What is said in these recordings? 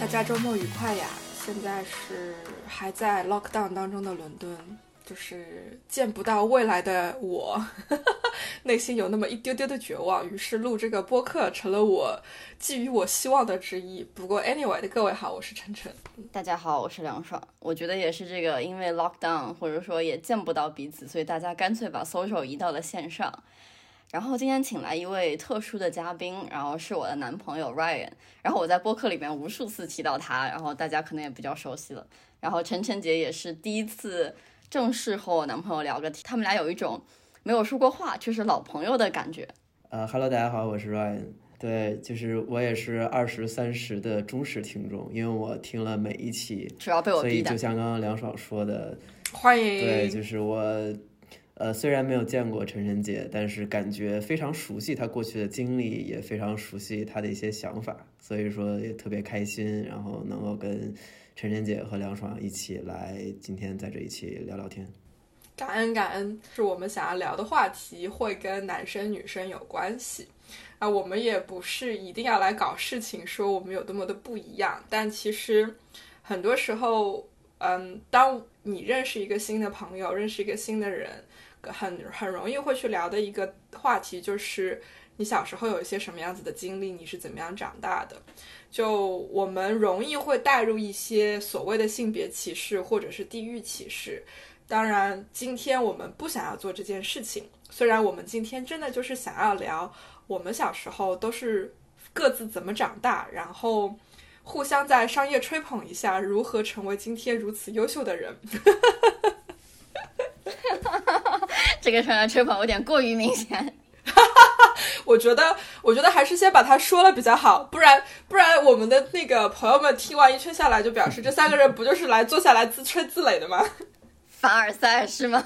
大家周末愉快呀！现在是还在 lockdown 当中的伦敦，就是见不到未来的我，内心有那么一丢丢的绝望。于是录这个播客成了我寄予我希望的之一。不过 anyway 的各位好，我是晨晨。大家好，我是梁爽。我觉得也是这个，因为 lockdown 或者说也见不到彼此，所以大家干脆把 social 移到了线上。然后今天请来一位特殊的嘉宾，然后是我的男朋友 Ryan。然后我在播客里面无数次提到他，然后大家可能也比较熟悉了。然后晨晨姐也是第一次正式和我男朋友聊个天，他们俩有一种没有说过话却是老朋友的感觉。呃哈喽，大家好，我是 Ryan。对，就是我也是二十三十的忠实听众，因为我听了每一期，主要被我逼的。所以就像刚刚梁爽说的，欢迎。对，就是我。呃，虽然没有见过陈晨姐，但是感觉非常熟悉她过去的经历，也非常熟悉她的一些想法，所以说也特别开心，然后能够跟陈晨姐和梁爽一起来今天在这一起聊聊天。感恩感恩，是我们想要聊的话题会跟男生女生有关系啊，我们也不是一定要来搞事情，说我们有多么的不一样，但其实很多时候，嗯，当你认识一个新的朋友，认识一个新的人。很很容易会去聊的一个话题，就是你小时候有一些什么样子的经历，你是怎么样长大的？就我们容易会带入一些所谓的性别歧视或者是地域歧视。当然，今天我们不想要做这件事情。虽然我们今天真的就是想要聊我们小时候都是各自怎么长大，然后互相在商业吹捧一下，如何成为今天如此优秀的人。这个传来吹捧有点过于明显，我觉得，我觉得还是先把它说了比较好，不然，不然我们的那个朋友们听完一圈下来，就表示这三个人不就是来坐下来自吹自擂的吗？凡尔赛是吗？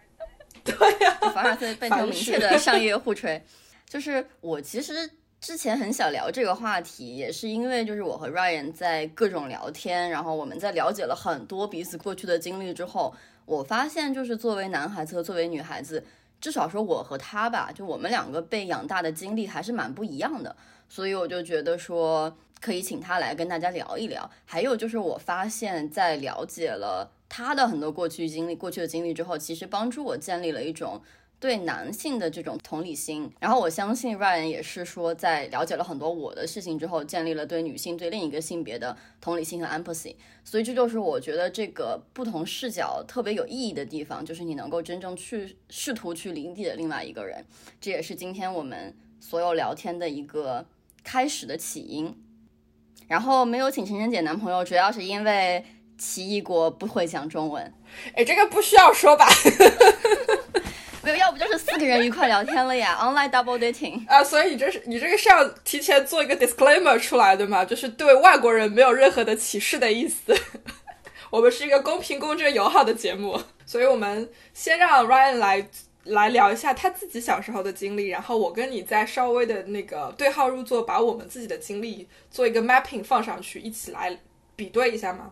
对呀，凡尔赛变成明确的商业互吹。就是我其实之前很想聊这个话题，也是因为就是我和 Ryan 在各种聊天，然后我们在了解了很多彼此过去的经历之后。我发现，就是作为男孩子和作为女孩子，至少说我和他吧，就我们两个被养大的经历还是蛮不一样的，所以我就觉得说可以请他来跟大家聊一聊。还有就是，我发现，在了解了他的很多过去经历、过去的经历之后，其实帮助我建立了一种。对男性的这种同理心，然后我相信 Ryan 也是说，在了解了很多我的事情之后，建立了对女性、对另一个性别的同理心和 empathy。所以这就是我觉得这个不同视角特别有意义的地方，就是你能够真正去试图去理解另外一个人。这也是今天我们所有聊天的一个开始的起因。然后没有请晨晨姐男朋友，主要是因为奇异果不会讲中文。哎，这个不需要说吧？没有，要不就是四个人一块聊天了呀，online double dating 啊，所以你这是你这个是要提前做一个 disclaimer 出来的嘛，就是对外国人没有任何的歧视的意思。我们是一个公平、公正、友好的节目，所以我们先让 Ryan 来来聊一下他自己小时候的经历，然后我跟你再稍微的那个对号入座，把我们自己的经历做一个 mapping 放上去，一起来比对一下嘛？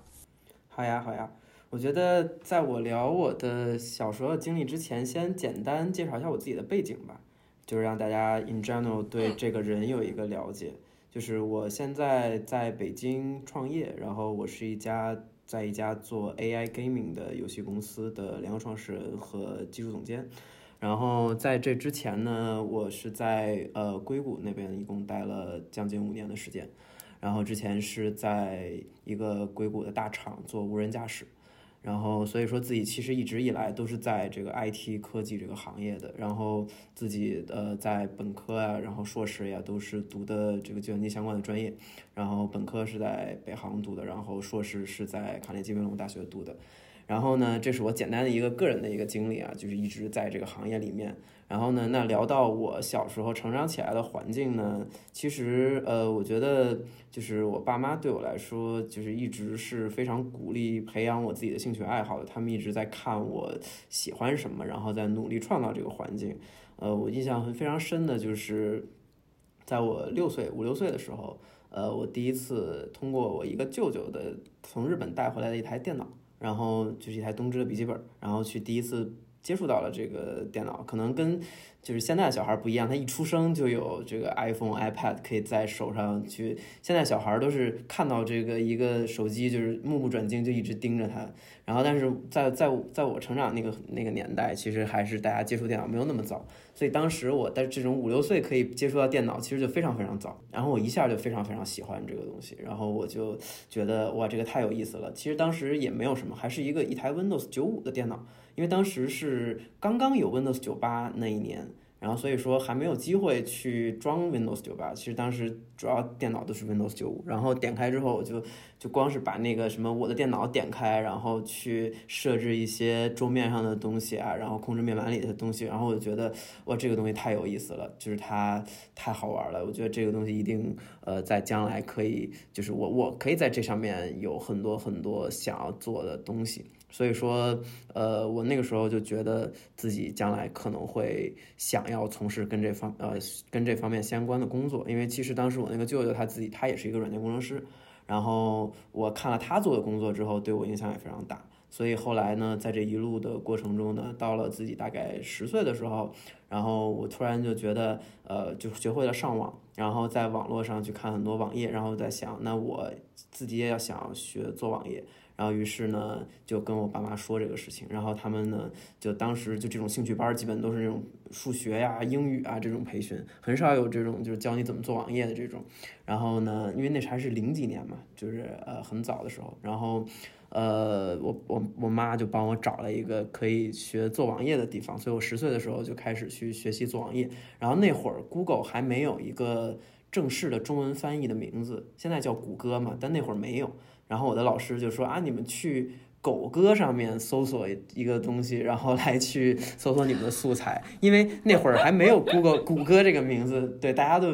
好呀，好呀。我觉得，在我聊我的小时候的经历之前，先简单介绍一下我自己的背景吧，就是让大家 in general 对这个人有一个了解。就是我现在在北京创业，然后我是一家在一家做 AI gaming 的游戏公司的联合创始人和技术总监。然后在这之前呢，我是在呃硅谷那边一共待了将近五年的时间，然后之前是在一个硅谷的大厂做无人驾驶。然后，所以说自己其实一直以来都是在这个 IT 科技这个行业的。然后自己呃在本科啊，然后硕士呀都是读的这个计算机相关的专业。然后本科是在北航读的，然后硕士是在卡内基梅隆大学读的。然后呢，这是我简单的一个个人的一个经历啊，就是一直在这个行业里面。然后呢，那聊到我小时候成长起来的环境呢，其实呃，我觉得就是我爸妈对我来说，就是一直是非常鼓励培养我自己的兴趣爱好的。他们一直在看我喜欢什么，然后在努力创造这个环境。呃，我印象非常深的就是，在我六岁五六岁的时候，呃，我第一次通过我一个舅舅的从日本带回来的一台电脑，然后就是一台东芝的笔记本，然后去第一次。接触到了这个电脑，可能跟就是现在小孩不一样，他一出生就有这个 iPhone、iPad 可以在手上去。现在小孩都是看到这个一个手机，就是目不转睛，就一直盯着它。然后，但是在在在我成长那个那个年代，其实还是大家接触电脑没有那么早，所以当时我在这种五六岁可以接触到电脑，其实就非常非常早。然后我一下就非常非常喜欢这个东西，然后我就觉得哇，这个太有意思了。其实当时也没有什么，还是一个一台 Windows 九五的电脑。因为当时是刚刚有 Windows 九八那一年，然后所以说还没有机会去装 Windows 九八。其实当时主要电脑都是 Windows 九五，然后点开之后我就就光是把那个什么我的电脑点开，然后去设置一些桌面上的东西啊，然后控制面板里的东西，然后我就觉得哇这个东西太有意思了，就是它太好玩了。我觉得这个东西一定呃在将来可以，就是我我可以在这上面有很多很多想要做的东西。所以说，呃，我那个时候就觉得自己将来可能会想要从事跟这方呃跟这方面相关的工作，因为其实当时我那个舅舅他自己他也是一个软件工程师，然后我看了他做的工作之后，对我影响也非常大。所以后来呢，在这一路的过程中呢，到了自己大概十岁的时候，然后我突然就觉得，呃，就学会了上网，然后在网络上去看很多网页，然后在想，那我自己也要想学做网页。然后于是呢，就跟我爸妈说这个事情，然后他们呢，就当时就这种兴趣班，基本都是那种数学呀、英语啊这种培训，很少有这种就是教你怎么做网页的这种。然后呢，因为那还是零几年嘛，就是呃很早的时候，然后呃我我我妈就帮我找了一个可以学做网页的地方，所以我十岁的时候就开始去学习做网页。然后那会儿 Google 还没有一个正式的中文翻译的名字，现在叫谷歌嘛，但那会儿没有。然后我的老师就说啊，你们去狗哥上面搜索一个东西，然后来去搜索你们的素材，因为那会儿还没有 Google 谷歌这个名字，对，大家都，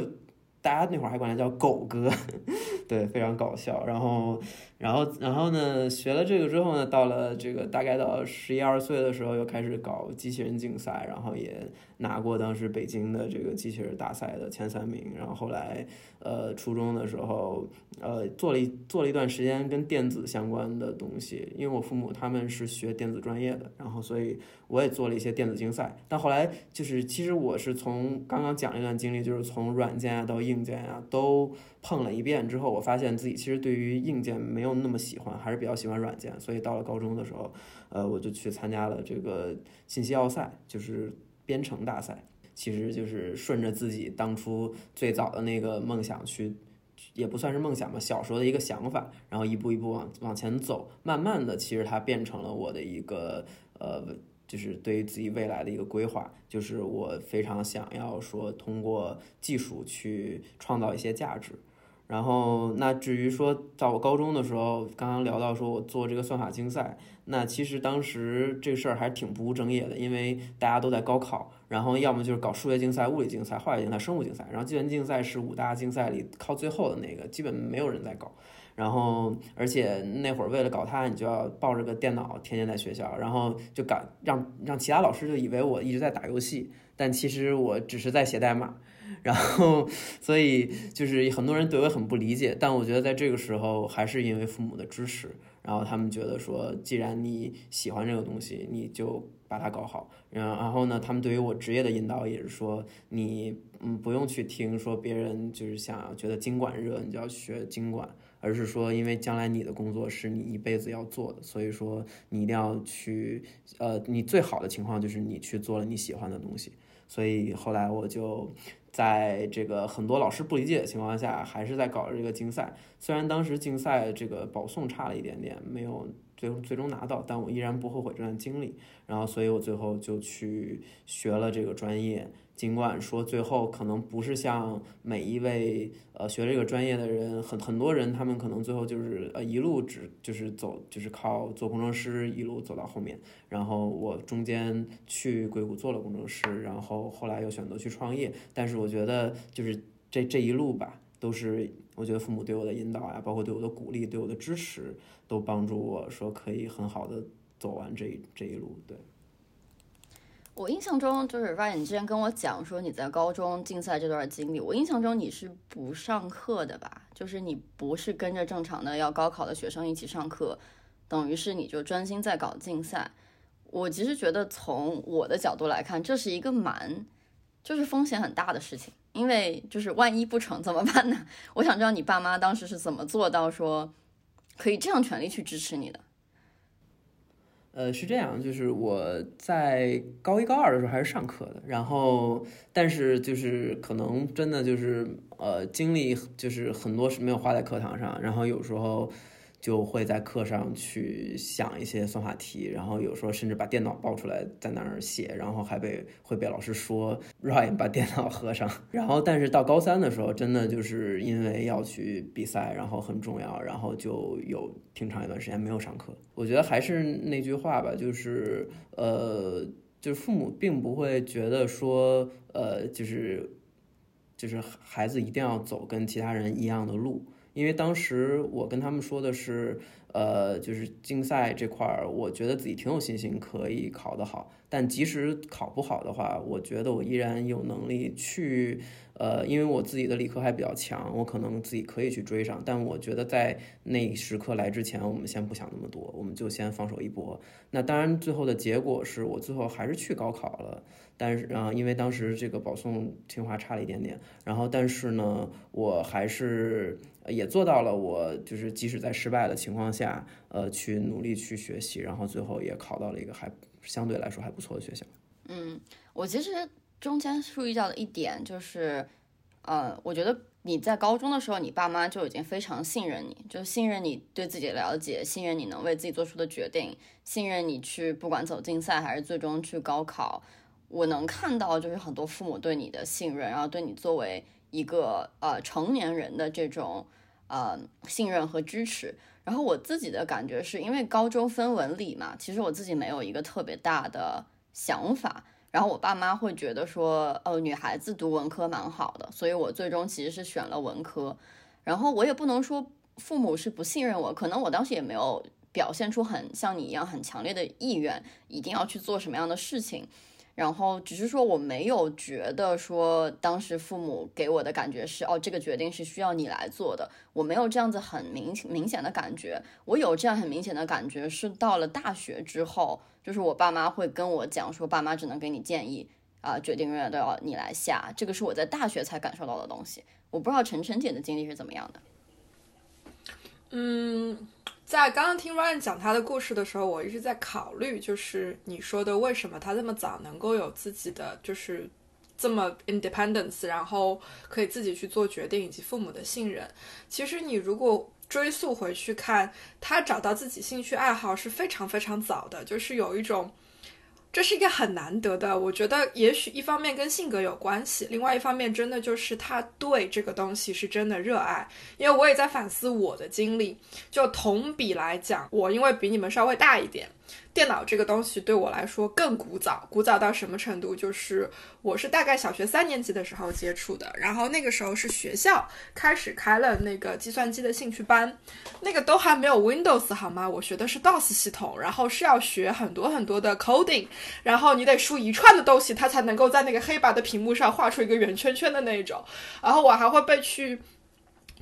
大家那会儿还管它叫狗哥，对，非常搞笑。然后，然后，然后呢，学了这个之后呢，到了这个大概到十一二岁的时候，又开始搞机器人竞赛，然后也拿过当时北京的这个机器人大赛的前三名。然后后来。呃，初中的时候，呃，做了一做了一段时间跟电子相关的东西，因为我父母他们是学电子专业的，然后所以我也做了一些电子竞赛。但后来就是，其实我是从刚刚讲一段经历，就是从软件啊到硬件啊都碰了一遍之后，我发现自己其实对于硬件没有那么喜欢，还是比较喜欢软件。所以到了高中的时候，呃，我就去参加了这个信息奥赛，就是编程大赛。其实就是顺着自己当初最早的那个梦想去，也不算是梦想吧，小时候的一个想法，然后一步一步往往前走，慢慢的，其实它变成了我的一个呃，就是对于自己未来的一个规划，就是我非常想要说通过技术去创造一些价值。然后那至于说在我高中的时候，刚刚聊到说我做这个算法竞赛。那其实当时这事儿还挺不务正业的，因为大家都在高考，然后要么就是搞数学竞赛、物理竞赛、化学竞赛、生物竞赛，然后计算机竞赛是五大竞赛里靠最后的那个，基本没有人在搞。然后而且那会儿为了搞它，你就要抱着个电脑天天在学校，然后就搞让让其他老师就以为我一直在打游戏，但其实我只是在写代码。然后所以就是很多人对我很不理解，但我觉得在这个时候还是因为父母的支持。然后他们觉得说，既然你喜欢这个东西，你就把它搞好。然然后呢，他们对于我职业的引导也是说，你嗯不用去听说别人就是想觉得经管热，你就要学经管，而是说，因为将来你的工作是你一辈子要做的，所以说你一定要去，呃，你最好的情况就是你去做了你喜欢的东西。所以后来我就。在这个很多老师不理解的情况下，还是在搞这个竞赛。虽然当时竞赛这个保送差了一点点，没有最最终拿到，但我依然不后悔这段经历。然后，所以我最后就去学了这个专业。尽管说最后可能不是像每一位呃学这个专业的人，很很多人他们可能最后就是呃一路只就是走就是靠做工程师一路走到后面。然后我中间去硅谷做了工程师，然后后来又选择去创业。但是我觉得就是这这一路吧，都是我觉得父母对我的引导呀，包括对我的鼓励、对我的支持，都帮助我说可以很好的走完这一这一路。对。我印象中就是 Ryan，你之前跟我讲说你在高中竞赛这段经历，我印象中你是不上课的吧？就是你不是跟着正常的要高考的学生一起上课，等于是你就专心在搞竞赛。我其实觉得从我的角度来看，这是一个蛮就是风险很大的事情，因为就是万一不成怎么办呢？我想知道你爸妈当时是怎么做到说可以这样全力去支持你的。呃，是这样，就是我在高一高二的时候还是上课的，然后但是就是可能真的就是呃精力就是很多是没有花在课堂上，然后有时候。就会在课上去想一些算法题，然后有时候甚至把电脑抱出来在那儿写，然后还被会被老师说 Ryan 把电脑合上。然后但是到高三的时候，真的就是因为要去比赛，然后很重要，然后就有挺长一段时间没有上课。我觉得还是那句话吧，就是呃，就是父母并不会觉得说呃，就是就是孩子一定要走跟其他人一样的路。因为当时我跟他们说的是，呃，就是竞赛这块儿，我觉得自己挺有信心可以考得好。但即使考不好的话，我觉得我依然有能力去，呃，因为我自己的理科还比较强，我可能自己可以去追上。但我觉得在那时刻来之前，我们先不想那么多，我们就先放手一搏。那当然，最后的结果是我最后还是去高考了。但是啊，因为当时这个保送清华差了一点点，然后但是呢，我还是也做到了，我就是即使在失败的情况下，下呃，去努力去学习，然后最后也考到了一个还相对来说还不错的学校。嗯，我其实中间注意到的一点就是，呃，我觉得你在高中的时候，你爸妈就已经非常信任你，就信任你对自己的了解，信任你能为自己做出的决定，信任你去不管走竞赛还是最终去高考。我能看到，就是很多父母对你的信任，然后对你作为一个呃成年人的这种呃信任和支持。然后我自己的感觉是因为高中分文理嘛，其实我自己没有一个特别大的想法。然后我爸妈会觉得说，呃，女孩子读文科蛮好的，所以我最终其实是选了文科。然后我也不能说父母是不信任我，可能我当时也没有表现出很像你一样很强烈的意愿，一定要去做什么样的事情。然后只是说我没有觉得说当时父母给我的感觉是哦这个决定是需要你来做的，我没有这样子很明明显的感觉。我有这样很明显的感觉是到了大学之后，就是我爸妈会跟我讲说爸妈只能给你建议啊，决定永远都要你来下。这个是我在大学才感受到的东西。我不知道晨晨姐的经历是怎么样的。嗯。在刚刚听 Ryan 讲他的故事的时候，我一直在考虑，就是你说的为什么他这么早能够有自己的，就是这么 independence，然后可以自己去做决定，以及父母的信任。其实你如果追溯回去看，他找到自己兴趣爱好是非常非常早的，就是有一种。这是一个很难得的，我觉得也许一方面跟性格有关系，另外一方面真的就是他对这个东西是真的热爱。因为我也在反思我的经历，就同比来讲，我因为比你们稍微大一点。电脑这个东西对我来说更古早，古早到什么程度？就是我是大概小学三年级的时候接触的，然后那个时候是学校开始开了那个计算机的兴趣班，那个都还没有 Windows 好吗？我学的是 DOS 系统，然后是要学很多很多的 coding，然后你得输一串的东西，它才能够在那个黑白的屏幕上画出一个圆圈圈的那种，然后我还会被去。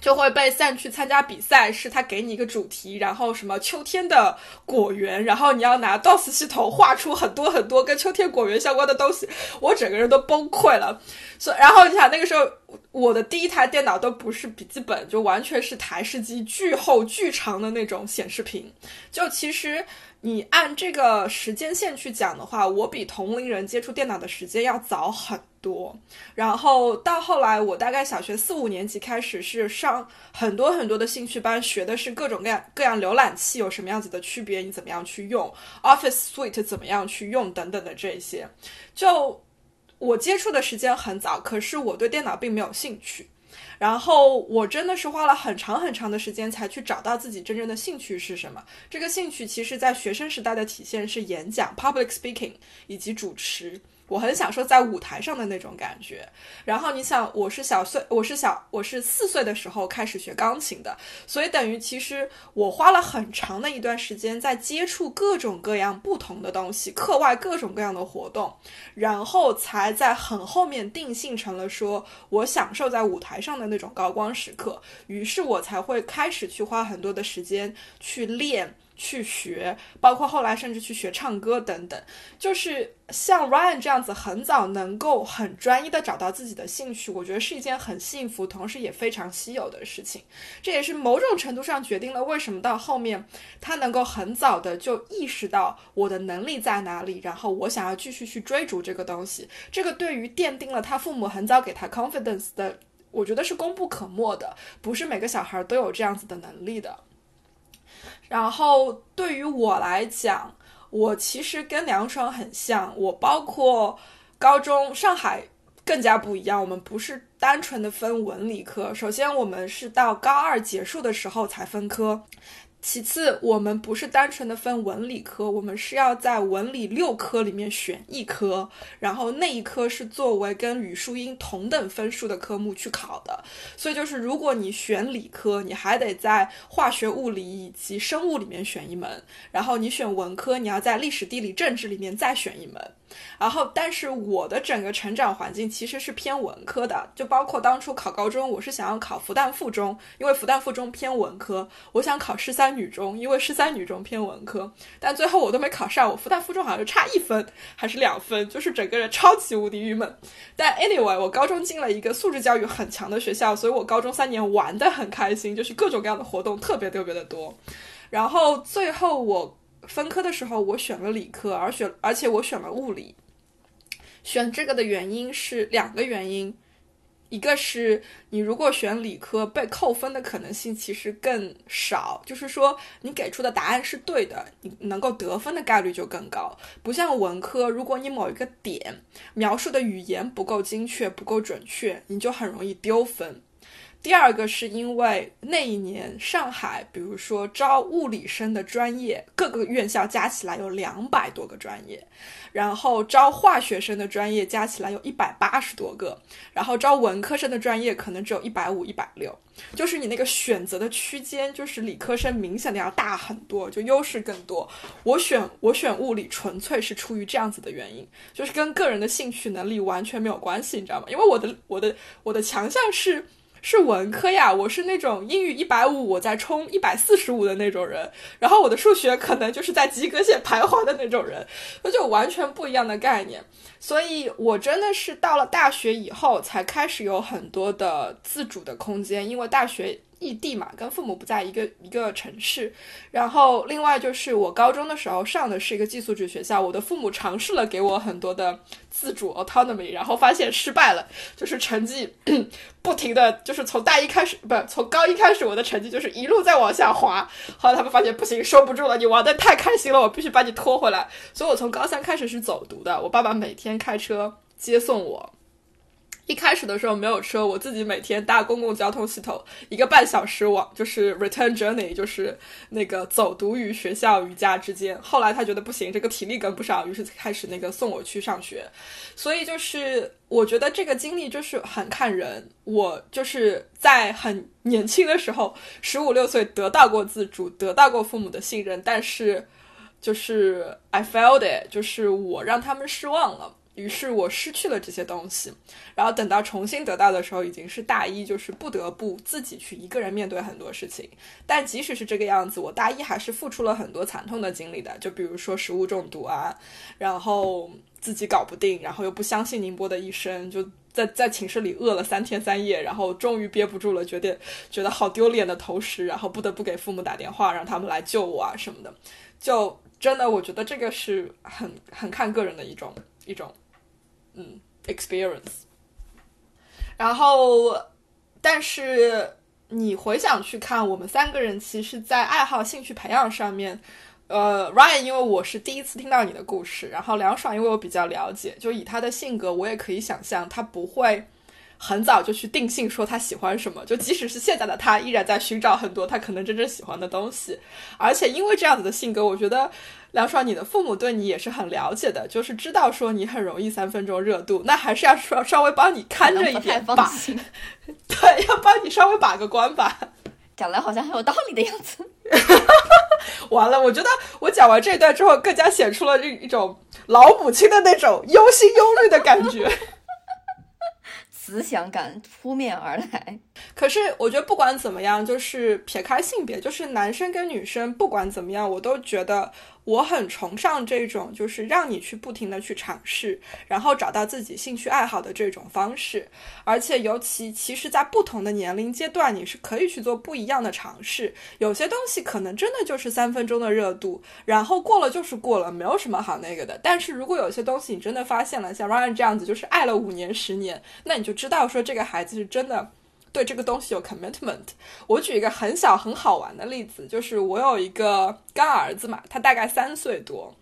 就会被散去参加比赛，是他给你一个主题，然后什么秋天的果园，然后你要拿 DOS 系统画出很多很多跟秋天果园相关的东西，我整个人都崩溃了。所然后你想那个时候，我的第一台电脑都不是笔记本，就完全是台式机巨厚巨长的那种显示屏。就其实你按这个时间线去讲的话，我比同龄人接触电脑的时间要早很多。然后到后来，我大概小学四五年级开始是上很多很多的兴趣班，学的是各种各样各样浏览器有什么样子的区别，你怎么样去用 Office Suite 怎么样去用等等的这些。就我接触的时间很早，可是我对电脑并没有兴趣。然后我真的是花了很长很长的时间才去找到自己真正的兴趣是什么。这个兴趣其实，在学生时代的体现是演讲 （public speaking） 以及主持。我很享受在舞台上的那种感觉。然后你想，我是小岁，我是小，我是四岁的时候开始学钢琴的，所以等于其实我花了很长的一段时间在接触各种各样不同的东西，课外各种各样的活动，然后才在很后面定性成了说我享受在舞台上的那种高光时刻。于是我才会开始去花很多的时间去练。去学，包括后来甚至去学唱歌等等，就是像 Ryan 这样子，很早能够很专一的找到自己的兴趣，我觉得是一件很幸福，同时也非常稀有的事情。这也是某种程度上决定了为什么到后面他能够很早的就意识到我的能力在哪里，然后我想要继续去追逐这个东西。这个对于奠定了他父母很早给他 confidence 的，我觉得是功不可没的。不是每个小孩都有这样子的能力的。然后对于我来讲，我其实跟梁爽很像。我包括高中上海更加不一样，我们不是单纯的分文理科。首先，我们是到高二结束的时候才分科。其次，我们不是单纯的分文理科，我们是要在文理六科里面选一科，然后那一科是作为跟语数英同等分数的科目去考的。所以就是，如果你选理科，你还得在化学、物理以及生物里面选一门；然后你选文科，你要在历史、地理、政治里面再选一门。然后，但是我的整个成长环境其实是偏文科的，就包括当初考高中，我是想要考复旦附中，因为复旦附中偏文科；我想考十三女中，因为十三女中偏文科。但最后我都没考上，我复旦附中好像就差一分还是两分，就是整个人超级无敌郁闷。但 anyway，我高中进了一个素质教育很强的学校，所以我高中三年玩的很开心，就是各种各样的活动特别特别的多。然后最后我。分科的时候，我选了理科，而选而且我选了物理。选这个的原因是两个原因，一个是你如果选理科，被扣分的可能性其实更少，就是说你给出的答案是对的，你能够得分的概率就更高。不像文科，如果你某一个点描述的语言不够精确、不够准确，你就很容易丢分。第二个是因为那一年上海，比如说招物理生的专业，各个院校加起来有两百多个专业，然后招化学生的专业加起来有一百八十多个，然后招文科生的专业可能只有一百五、一百六，就是你那个选择的区间，就是理科生明显的要大很多，就优势更多。我选我选物理，纯粹是出于这样子的原因，就是跟个人的兴趣能力完全没有关系，你知道吗？因为我的我的我的强项是。是文科呀，我是那种英语一百五，我在冲一百四十五的那种人，然后我的数学可能就是在及格线徘徊的那种人，那就完全不一样的概念。所以我真的是到了大学以后，才开始有很多的自主的空间，因为大学。异地嘛，跟父母不在一个一个城市。然后，另外就是我高中的时候上的是一个寄宿制学校，我的父母尝试了给我很多的自主 autonomy，然后发现失败了，就是成绩 不停的就是从大一开始，不从高一开始，我的成绩就是一路在往下滑。后来他们发现不行，收不住了，你玩的太开心了，我必须把你拖回来。所以我从高三开始是走读的，我爸爸每天开车接送我。一开始的时候没有车，我自己每天搭公共交通系统一个半小时往，就是 return journey，就是那个走读于学校与家之间。后来他觉得不行，这个体力跟不上，于是开始那个送我去上学。所以就是我觉得这个经历就是很看人。我就是在很年轻的时候，十五六岁得到过自主，得到过父母的信任，但是就是 I failed it，就是我让他们失望了。于是我失去了这些东西，然后等到重新得到的时候，已经是大一，就是不得不自己去一个人面对很多事情。但即使是这个样子，我大一还是付出了很多惨痛的经历的，就比如说食物中毒啊，然后自己搞不定，然后又不相信宁波的医生，就在在寝室里饿了三天三夜，然后终于憋不住了，觉得觉得好丢脸的投食，然后不得不给父母打电话，让他们来救我啊什么的。就真的，我觉得这个是很很看个人的一种一种嗯 experience。然后，但是你回想去看，我们三个人其实，在爱好、兴趣培养上面。呃，Ryan，因为我是第一次听到你的故事，然后梁爽，因为我比较了解，就以他的性格，我也可以想象他不会很早就去定性说他喜欢什么，就即使是现在的他，依然在寻找很多他可能真正喜欢的东西。而且因为这样子的性格，我觉得梁爽，你的父母对你也是很了解的，就是知道说你很容易三分钟热度，那还是要稍稍微帮你看着一点吧，对，要帮你稍微把个关吧。讲来好像很有道理的样子。完了，我觉得我讲完这一段之后，更加显出了这一种老母亲的那种忧心忧虑的感觉，思想感扑面而来。可是我觉得不管怎么样，就是撇开性别，就是男生跟女生，不管怎么样，我都觉得。我很崇尚这种，就是让你去不停的去尝试，然后找到自己兴趣爱好的这种方式。而且尤其，其实，在不同的年龄阶段，你是可以去做不一样的尝试。有些东西可能真的就是三分钟的热度，然后过了就是过了，没有什么好那个的。但是如果有些东西你真的发现了，像 Ryan 这样子，就是爱了五年、十年，那你就知道说这个孩子是真的。对这个东西有 commitment。我举一个很小很好玩的例子，就是我有一个干儿子嘛，他大概三岁多，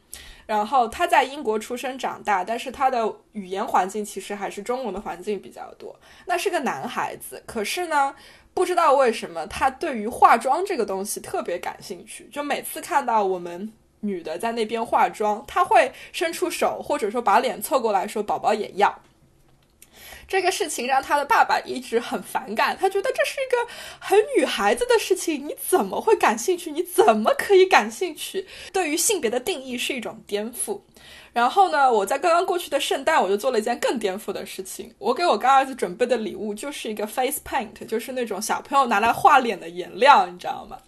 然后他在英国出生长大，但是他的语言环境其实还是中文的环境比较多。那是个男孩子，可是呢，不知道为什么他对于化妆这个东西特别感兴趣，就每次看到我们女的在那边化妆，他会伸出手，或者说把脸凑过来说：“宝宝也要。”这个事情让他的爸爸一直很反感，他觉得这是一个很女孩子的事情，你怎么会感兴趣？你怎么可以感兴趣？对于性别的定义是一种颠覆。然后呢，我在刚刚过去的圣诞，我就做了一件更颠覆的事情。我给我干儿子准备的礼物就是一个 face paint，就是那种小朋友拿来画脸的颜料，你知道吗？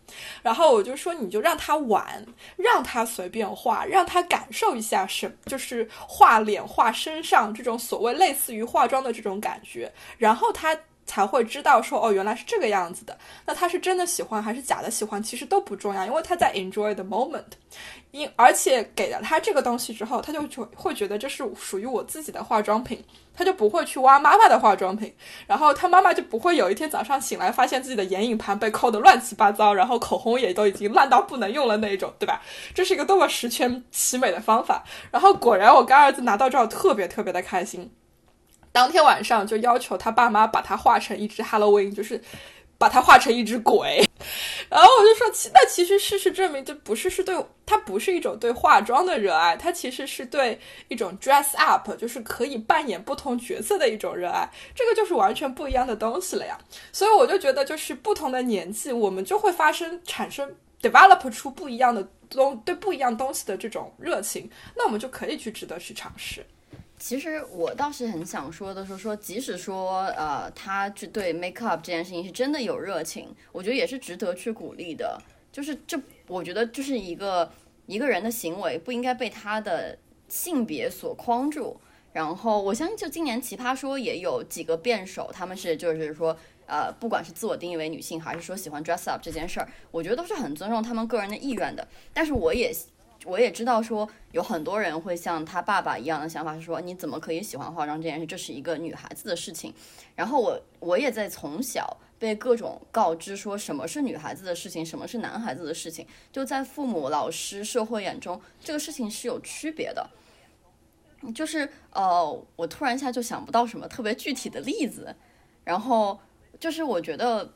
然后我就说，你就让他玩，让他随便画，让他感受一下什，就是画脸、画身上这种所谓类似于化妆的这种感觉，然后他。才会知道说哦，原来是这个样子的。那他是真的喜欢还是假的喜欢，其实都不重要，因为他在 enjoy the moment。因而且给了他这个东西之后，他就就会觉得这是属于我自己的化妆品，他就不会去挖妈妈的化妆品。然后他妈妈就不会有一天早上醒来发现自己的眼影盘被抠得乱七八糟，然后口红也都已经烂到不能用了那种，对吧？这是一个多么十全其美的方法。然后果然，我干儿子拿到之后特别特别的开心。当天晚上就要求他爸妈把他画成一只 Halloween，就是把他画成一只鬼。然后我就说，那其实事实证明，这不是是对他不是一种对化妆的热爱，他其实是对一种 dress up，就是可以扮演不同角色的一种热爱。这个就是完全不一样的东西了呀。所以我就觉得，就是不同的年纪，我们就会发生产生 develop 出不一样的东对不一样东西的这种热情，那我们就可以去值得去尝试。其实我倒是很想说的是，说即使说呃，他去对 make up 这件事情是真的有热情，我觉得也是值得去鼓励的。就是这，我觉得就是一个一个人的行为不应该被他的性别所框住。然后我相信，就今年奇葩说也有几个辩手，他们是就是说呃，不管是自我定义为女性，还是说喜欢 dress up 这件事儿，我觉得都是很尊重他们个人的意愿的。但是我也。我也知道，说有很多人会像他爸爸一样的想法，是说你怎么可以喜欢化妆这件事？这是一个女孩子的事情。然后我我也在从小被各种告知说什么是女孩子的事情，什么是男孩子的事情。就在父母、老师、社会眼中，这个事情是有区别的。就是呃，我突然一下就想不到什么特别具体的例子。然后就是我觉得。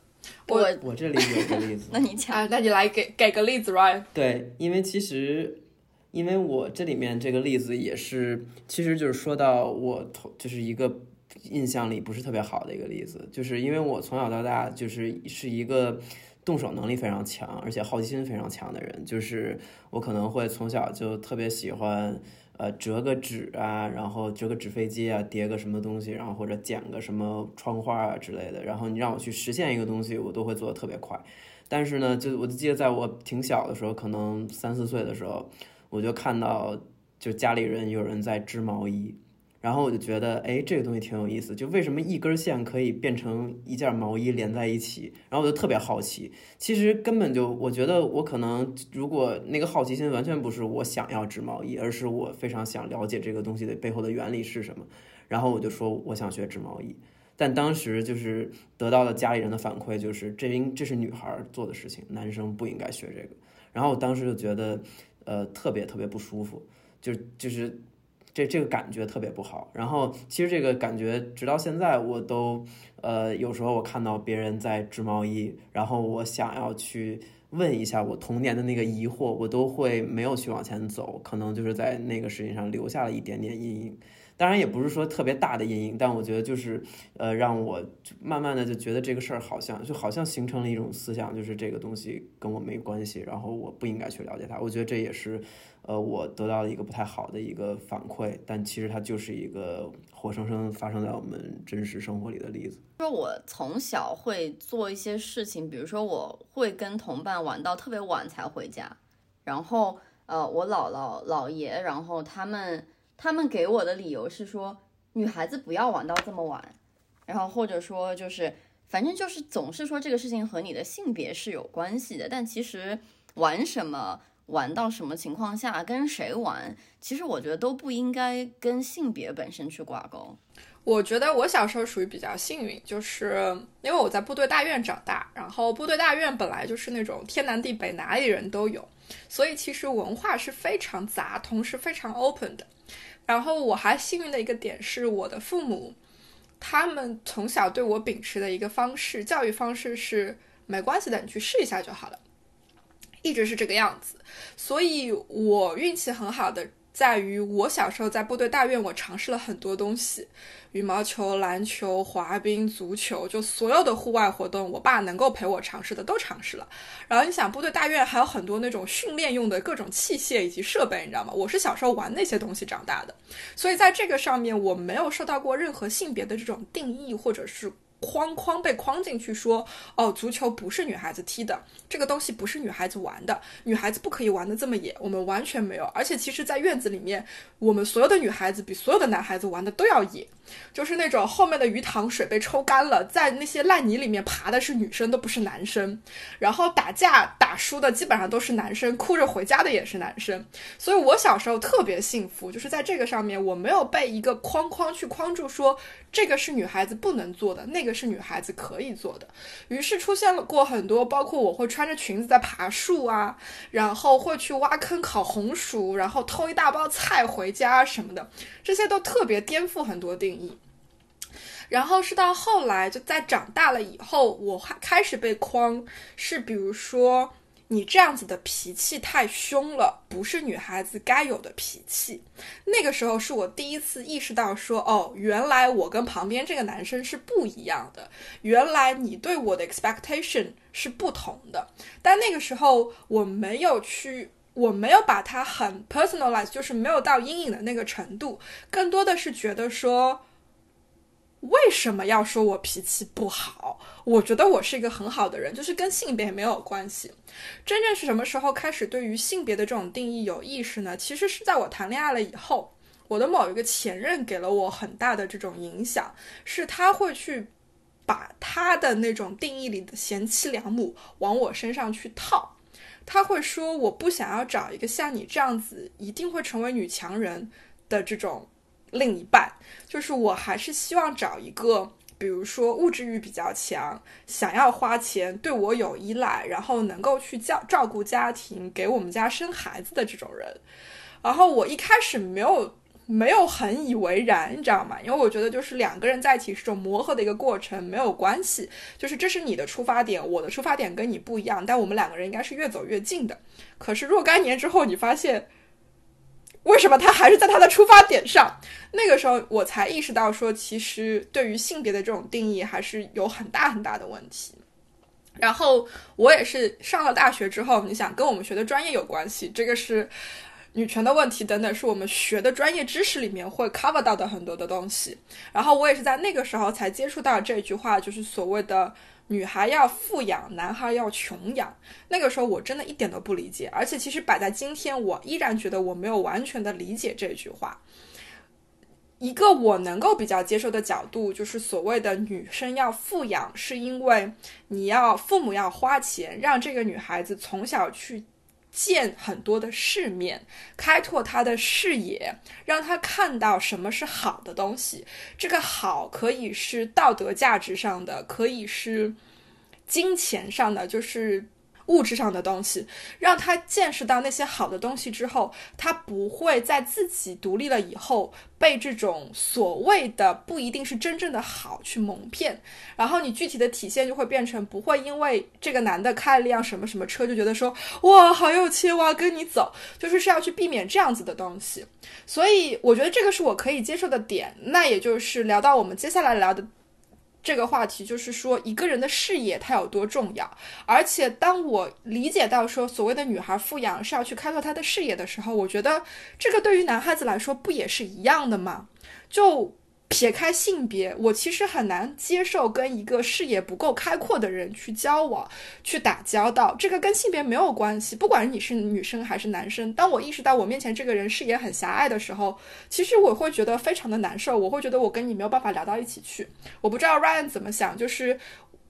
我我这里有个例子，那你讲，那你来给给个例子，Ryan。对，因为其实，因为我这里面这个例子也是，其实就是说到我头，就是一个印象里不是特别好的一个例子，就是因为我从小到大就是是一个动手能力非常强，而且好奇心非常强的人，就是我可能会从小就特别喜欢。呃，折个纸啊，然后折个纸飞机啊，叠个什么东西，然后或者剪个什么窗花啊之类的，然后你让我去实现一个东西，我都会做的特别快。但是呢，就我就记得在我挺小的时候，可能三四岁的时候，我就看到就家里人有人在织毛衣，然后我就觉得，哎，这个东西挺有意思，就为什么一根线可以变成一件毛衣连在一起？然后我就特别好奇。其实根本就，我觉得我可能如果那个好奇心完全不是我想要织毛衣，而是我非常想了解这个东西的背后的原理是什么。然后我就说我想学织毛衣，但当时就是得到了家里人的反馈，就是这应这是女孩做的事情，男生不应该学这个。然后我当时就觉得，呃，特别特别不舒服，就就是。这这个感觉特别不好，然后其实这个感觉直到现在我都，呃，有时候我看到别人在织毛衣，然后我想要去问一下我童年的那个疑惑，我都会没有去往前走，可能就是在那个事情上留下了一点点阴影。当然也不是说特别大的阴影，但我觉得就是，呃，让我慢慢的就觉得这个事儿好像就好像形成了一种思想，就是这个东西跟我没关系，然后我不应该去了解它。我觉得这也是。呃，我得到了一个不太好的一个反馈，但其实它就是一个活生生发生在我们真实生活里的例子。说我从小会做一些事情，比如说我会跟同伴玩到特别晚才回家，然后呃，我姥姥姥爷，然后他们他们给我的理由是说女孩子不要玩到这么晚，然后或者说就是反正就是总是说这个事情和你的性别是有关系的，但其实玩什么。玩到什么情况下，跟谁玩，其实我觉得都不应该跟性别本身去挂钩。我觉得我小时候属于比较幸运，就是因为我在部队大院长大，然后部队大院本来就是那种天南地北哪里人都有，所以其实文化是非常杂，同时非常 open 的。然后我还幸运的一个点是，我的父母他们从小对我秉持的一个方式，教育方式是没关系的，你去试一下就好了。一直是这个样子，所以我运气很好的在于，我小时候在部队大院，我尝试了很多东西，羽毛球、篮球、滑冰、足球，就所有的户外活动，我爸能够陪我尝试的都尝试了。然后你想，部队大院还有很多那种训练用的各种器械以及设备，你知道吗？我是小时候玩那些东西长大的，所以在这个上面，我没有受到过任何性别的这种定义，或者是。框框被框进去，说哦，足球不是女孩子踢的，这个东西不是女孩子玩的，女孩子不可以玩的这么野，我们完全没有。而且其实，在院子里面，我们所有的女孩子比所有的男孩子玩的都要野，就是那种后面的鱼塘水被抽干了，在那些烂泥里面爬的是女生，都不是男生。然后打架打输的基本上都是男生，哭着回家的也是男生。所以我小时候特别幸福，就是在这个上面，我没有被一个框框去框住，说这个是女孩子不能做的，那个。是女孩子可以做的，于是出现了过很多，包括我会穿着裙子在爬树啊，然后会去挖坑烤红薯，然后偷一大包菜回家什么的，这些都特别颠覆很多定义。然后是到后来，就在长大了以后，我开始被框，是比如说。你这样子的脾气太凶了，不是女孩子该有的脾气。那个时候是我第一次意识到，说哦，原来我跟旁边这个男生是不一样的，原来你对我的 expectation 是不同的。但那个时候我没有去，我没有把它很 personalize，就是没有到阴影的那个程度，更多的是觉得说。为什么要说我脾气不好？我觉得我是一个很好的人，就是跟性别没有关系。真正是什么时候开始对于性别的这种定义有意识呢？其实是在我谈恋爱了以后，我的某一个前任给了我很大的这种影响，是他会去把他的那种定义里的贤妻良母往我身上去套。他会说，我不想要找一个像你这样子一定会成为女强人的这种。另一半就是我，还是希望找一个，比如说物质欲比较强，想要花钱，对我有依赖，然后能够去照照顾家庭，给我们家生孩子的这种人。然后我一开始没有没有很以为然，你知道吗？因为我觉得就是两个人在一起是种磨合的一个过程，没有关系，就是这是你的出发点，我的出发点跟你不一样，但我们两个人应该是越走越近的。可是若干年之后，你发现。为什么他还是在他的出发点上？那个时候我才意识到，说其实对于性别的这种定义还是有很大很大的问题。然后我也是上了大学之后，你想跟我们学的专业有关系，这个是女权的问题等等，是我们学的专业知识里面会 cover 到的很多的东西。然后我也是在那个时候才接触到这句话，就是所谓的。女孩要富养，男孩要穷养。那个时候我真的一点都不理解，而且其实摆在今天，我依然觉得我没有完全的理解这句话。一个我能够比较接受的角度，就是所谓的女生要富养，是因为你要父母要花钱让这个女孩子从小去见很多的世面，开拓他的视野，让他看到什么是好的东西。这个好可以是道德价值上的，可以是金钱上的，就是。物质上的东西，让他见识到那些好的东西之后，他不会在自己独立了以后被这种所谓的不一定是真正的好去蒙骗。然后你具体的体现就会变成不会因为这个男的开了辆什么什么车就觉得说哇好有钱我要跟你走，就是是要去避免这样子的东西。所以我觉得这个是我可以接受的点。那也就是聊到我们接下来聊的。这个话题就是说，一个人的事业它有多重要。而且，当我理解到说，所谓的女孩富养是要去开拓她的事业的时候，我觉得这个对于男孩子来说不也是一样的吗？就。撇开性别，我其实很难接受跟一个视野不够开阔的人去交往、去打交道。这个跟性别没有关系，不管你是女生还是男生。当我意识到我面前这个人视野很狭隘的时候，其实我会觉得非常的难受。我会觉得我跟你没有办法聊到一起去。我不知道 Ryan 怎么想，就是。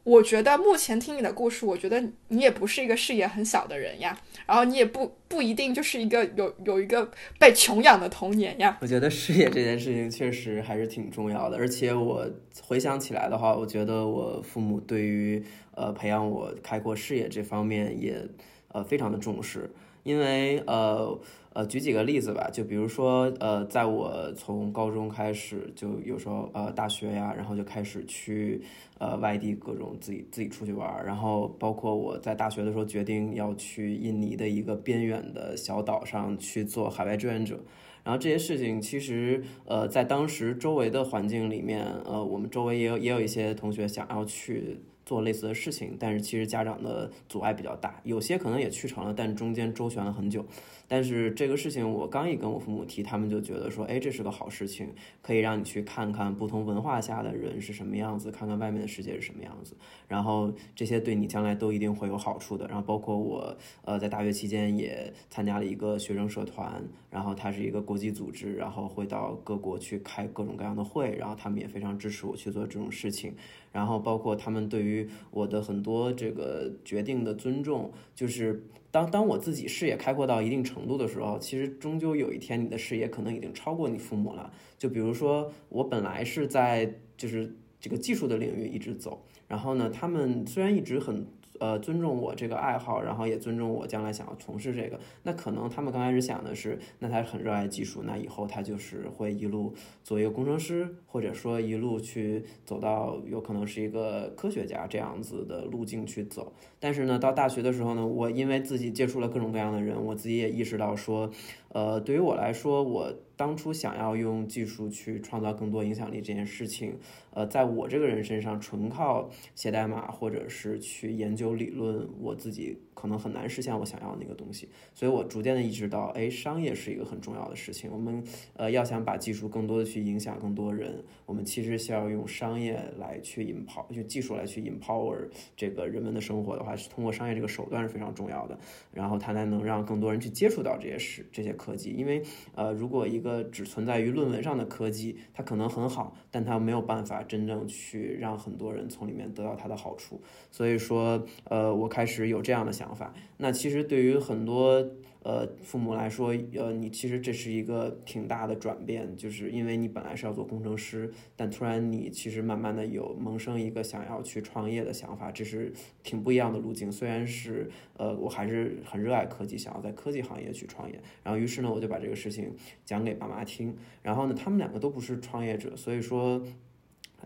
我觉得目前听你的故事，我觉得你也不是一个视野很小的人呀，然后你也不不一定就是一个有有一个被穷养的童年呀。我觉得视野这件事情确实还是挺重要的，而且我回想起来的话，我觉得我父母对于呃培养我开阔视野这方面也呃非常的重视，因为呃。呃，举几个例子吧，就比如说，呃，在我从高中开始，就有时候呃大学呀，然后就开始去呃外地各种自己自己出去玩儿，然后包括我在大学的时候决定要去印尼的一个边远的小岛上去做海外志愿者，然后这些事情其实呃在当时周围的环境里面，呃我们周围也有也有一些同学想要去。做类似的事情，但是其实家长的阻碍比较大，有些可能也去成了，但中间周旋了很久。但是这个事情我刚一跟我父母提，他们就觉得说，哎，这是个好事情，可以让你去看看不同文化下的人是什么样子，看看外面的世界是什么样子。然后这些对你将来都一定会有好处的。然后包括我，呃，在大学期间也参加了一个学生社团，然后它是一个国际组织，然后会到各国去开各种各样的会，然后他们也非常支持我去做这种事情。然后包括他们对于我的很多这个决定的尊重，就是当当我自己视野开阔到一定程度的时候，其实终究有一天你的视野可能已经超过你父母了。就比如说我本来是在就是这个技术的领域一直走，然后呢，他们虽然一直很。呃，尊重我这个爱好，然后也尊重我将来想要从事这个。那可能他们刚开始想的是，那他很热爱技术，那以后他就是会一路做一个工程师，或者说一路去走到有可能是一个科学家这样子的路径去走。但是呢，到大学的时候呢，我因为自己接触了各种各样的人，我自己也意识到说，呃，对于我来说，我。当初想要用技术去创造更多影响力这件事情，呃，在我这个人身上，纯靠写代码或者是去研究理论，我自己可能很难实现我想要的那个东西。所以我逐渐的意识到，哎，商业是一个很重要的事情。我们呃要想把技术更多的去影响更多人，我们其实需要用商业来去 empower，用技术来去 empower 这个人们的生活的话，是通过商业这个手段是非常重要的。然后它才能让更多人去接触到这些事、这些科技。因为呃，如果一个，只存在于论文上的科技，它可能很好，但它没有办法真正去让很多人从里面得到它的好处。所以说，呃，我开始有这样的想法。那其实对于很多。呃，父母来说，呃，你其实这是一个挺大的转变，就是因为你本来是要做工程师，但突然你其实慢慢的有萌生一个想要去创业的想法，这是挺不一样的路径。虽然是，呃，我还是很热爱科技，想要在科技行业去创业。然后于是呢，我就把这个事情讲给爸妈听。然后呢，他们两个都不是创业者，所以说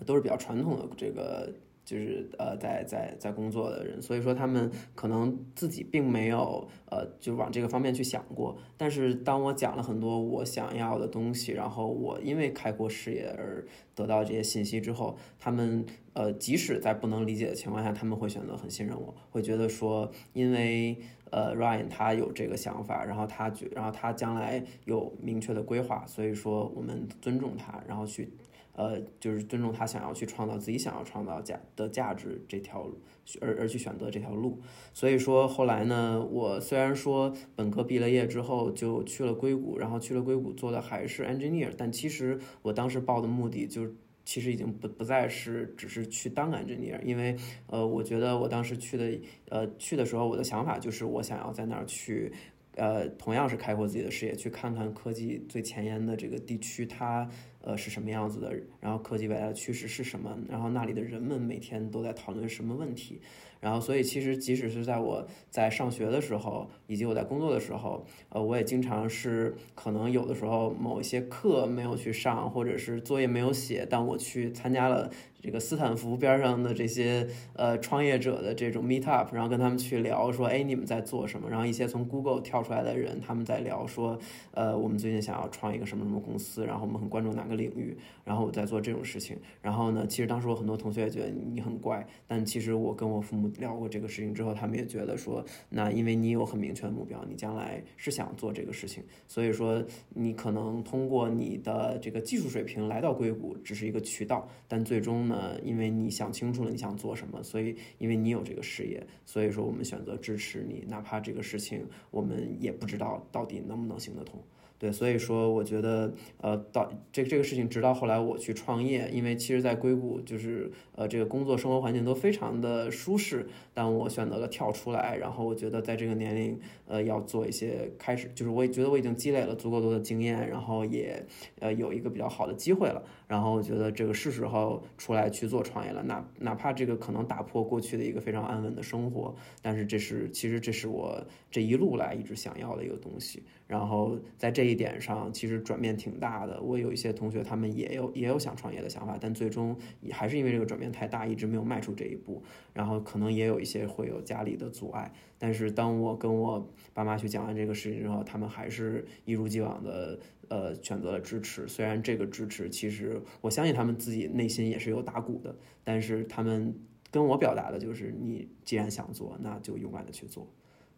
都是比较传统的这个。就是呃，在在在工作的人，所以说他们可能自己并没有呃，就往这个方面去想过。但是当我讲了很多我想要的东西，然后我因为开阔视野而得到这些信息之后，他们呃，即使在不能理解的情况下，他们会选择很信任我，会觉得说，因为呃，Ryan 他有这个想法，然后他觉，然后他将来有明确的规划，所以说我们尊重他，然后去。呃，就是尊重他想要去创造自己想要创造价的价值这条路，而而去选择这条路。所以说后来呢，我虽然说本科毕了业之后就去了硅谷，然后去了硅谷做的还是 engineer，但其实我当时报的目的就其实已经不不再是只是去当 engineer，因为呃，我觉得我当时去的呃去的时候，我的想法就是我想要在那儿去。呃，同样是开阔自己的视野，去看看科技最前沿的这个地区，它呃是什么样子的，然后科技未来的趋势是什么，然后那里的人们每天都在讨论什么问题。然后，所以其实即使是在我在上学的时候，以及我在工作的时候，呃，我也经常是可能有的时候某一些课没有去上，或者是作业没有写，但我去参加了这个斯坦福边上的这些呃创业者的这种 meet up，然后跟他们去聊说，哎，你们在做什么？然后一些从 Google 跳出来的人，他们在聊说，呃，我们最近想要创一个什么什么公司，然后我们很关注哪个领域，然后我在做这种事情。然后呢，其实当时我很多同学也觉得你很怪，但其实我跟我父母。聊过这个事情之后，他们也觉得说，那因为你有很明确的目标，你将来是想做这个事情，所以说你可能通过你的这个技术水平来到硅谷只是一个渠道，但最终呢，因为你想清楚了你想做什么，所以因为你有这个事业，所以说我们选择支持你，哪怕这个事情我们也不知道到底能不能行得通。对，所以说我觉得，呃，到这这个事情，直到后来我去创业，因为其实，在硅谷就是呃，这个工作生活环境都非常的舒适，但我选择了跳出来，然后我觉得在这个年龄，呃，要做一些开始，就是我也觉得我已经积累了足够多的经验，然后也呃有一个比较好的机会了，然后我觉得这个是时候出来去做创业了，哪哪怕这个可能打破过去的一个非常安稳的生活，但是这是其实这是我这一路来一直想要的一个东西。然后在这一点上，其实转变挺大的。我有一些同学，他们也有也有想创业的想法，但最终也还是因为这个转变太大，一直没有迈出这一步。然后可能也有一些会有家里的阻碍。但是当我跟我爸妈去讲完这个事情之后，他们还是一如既往的呃选择了支持。虽然这个支持其实我相信他们自己内心也是有打鼓的，但是他们跟我表达的就是：你既然想做，那就勇敢的去做。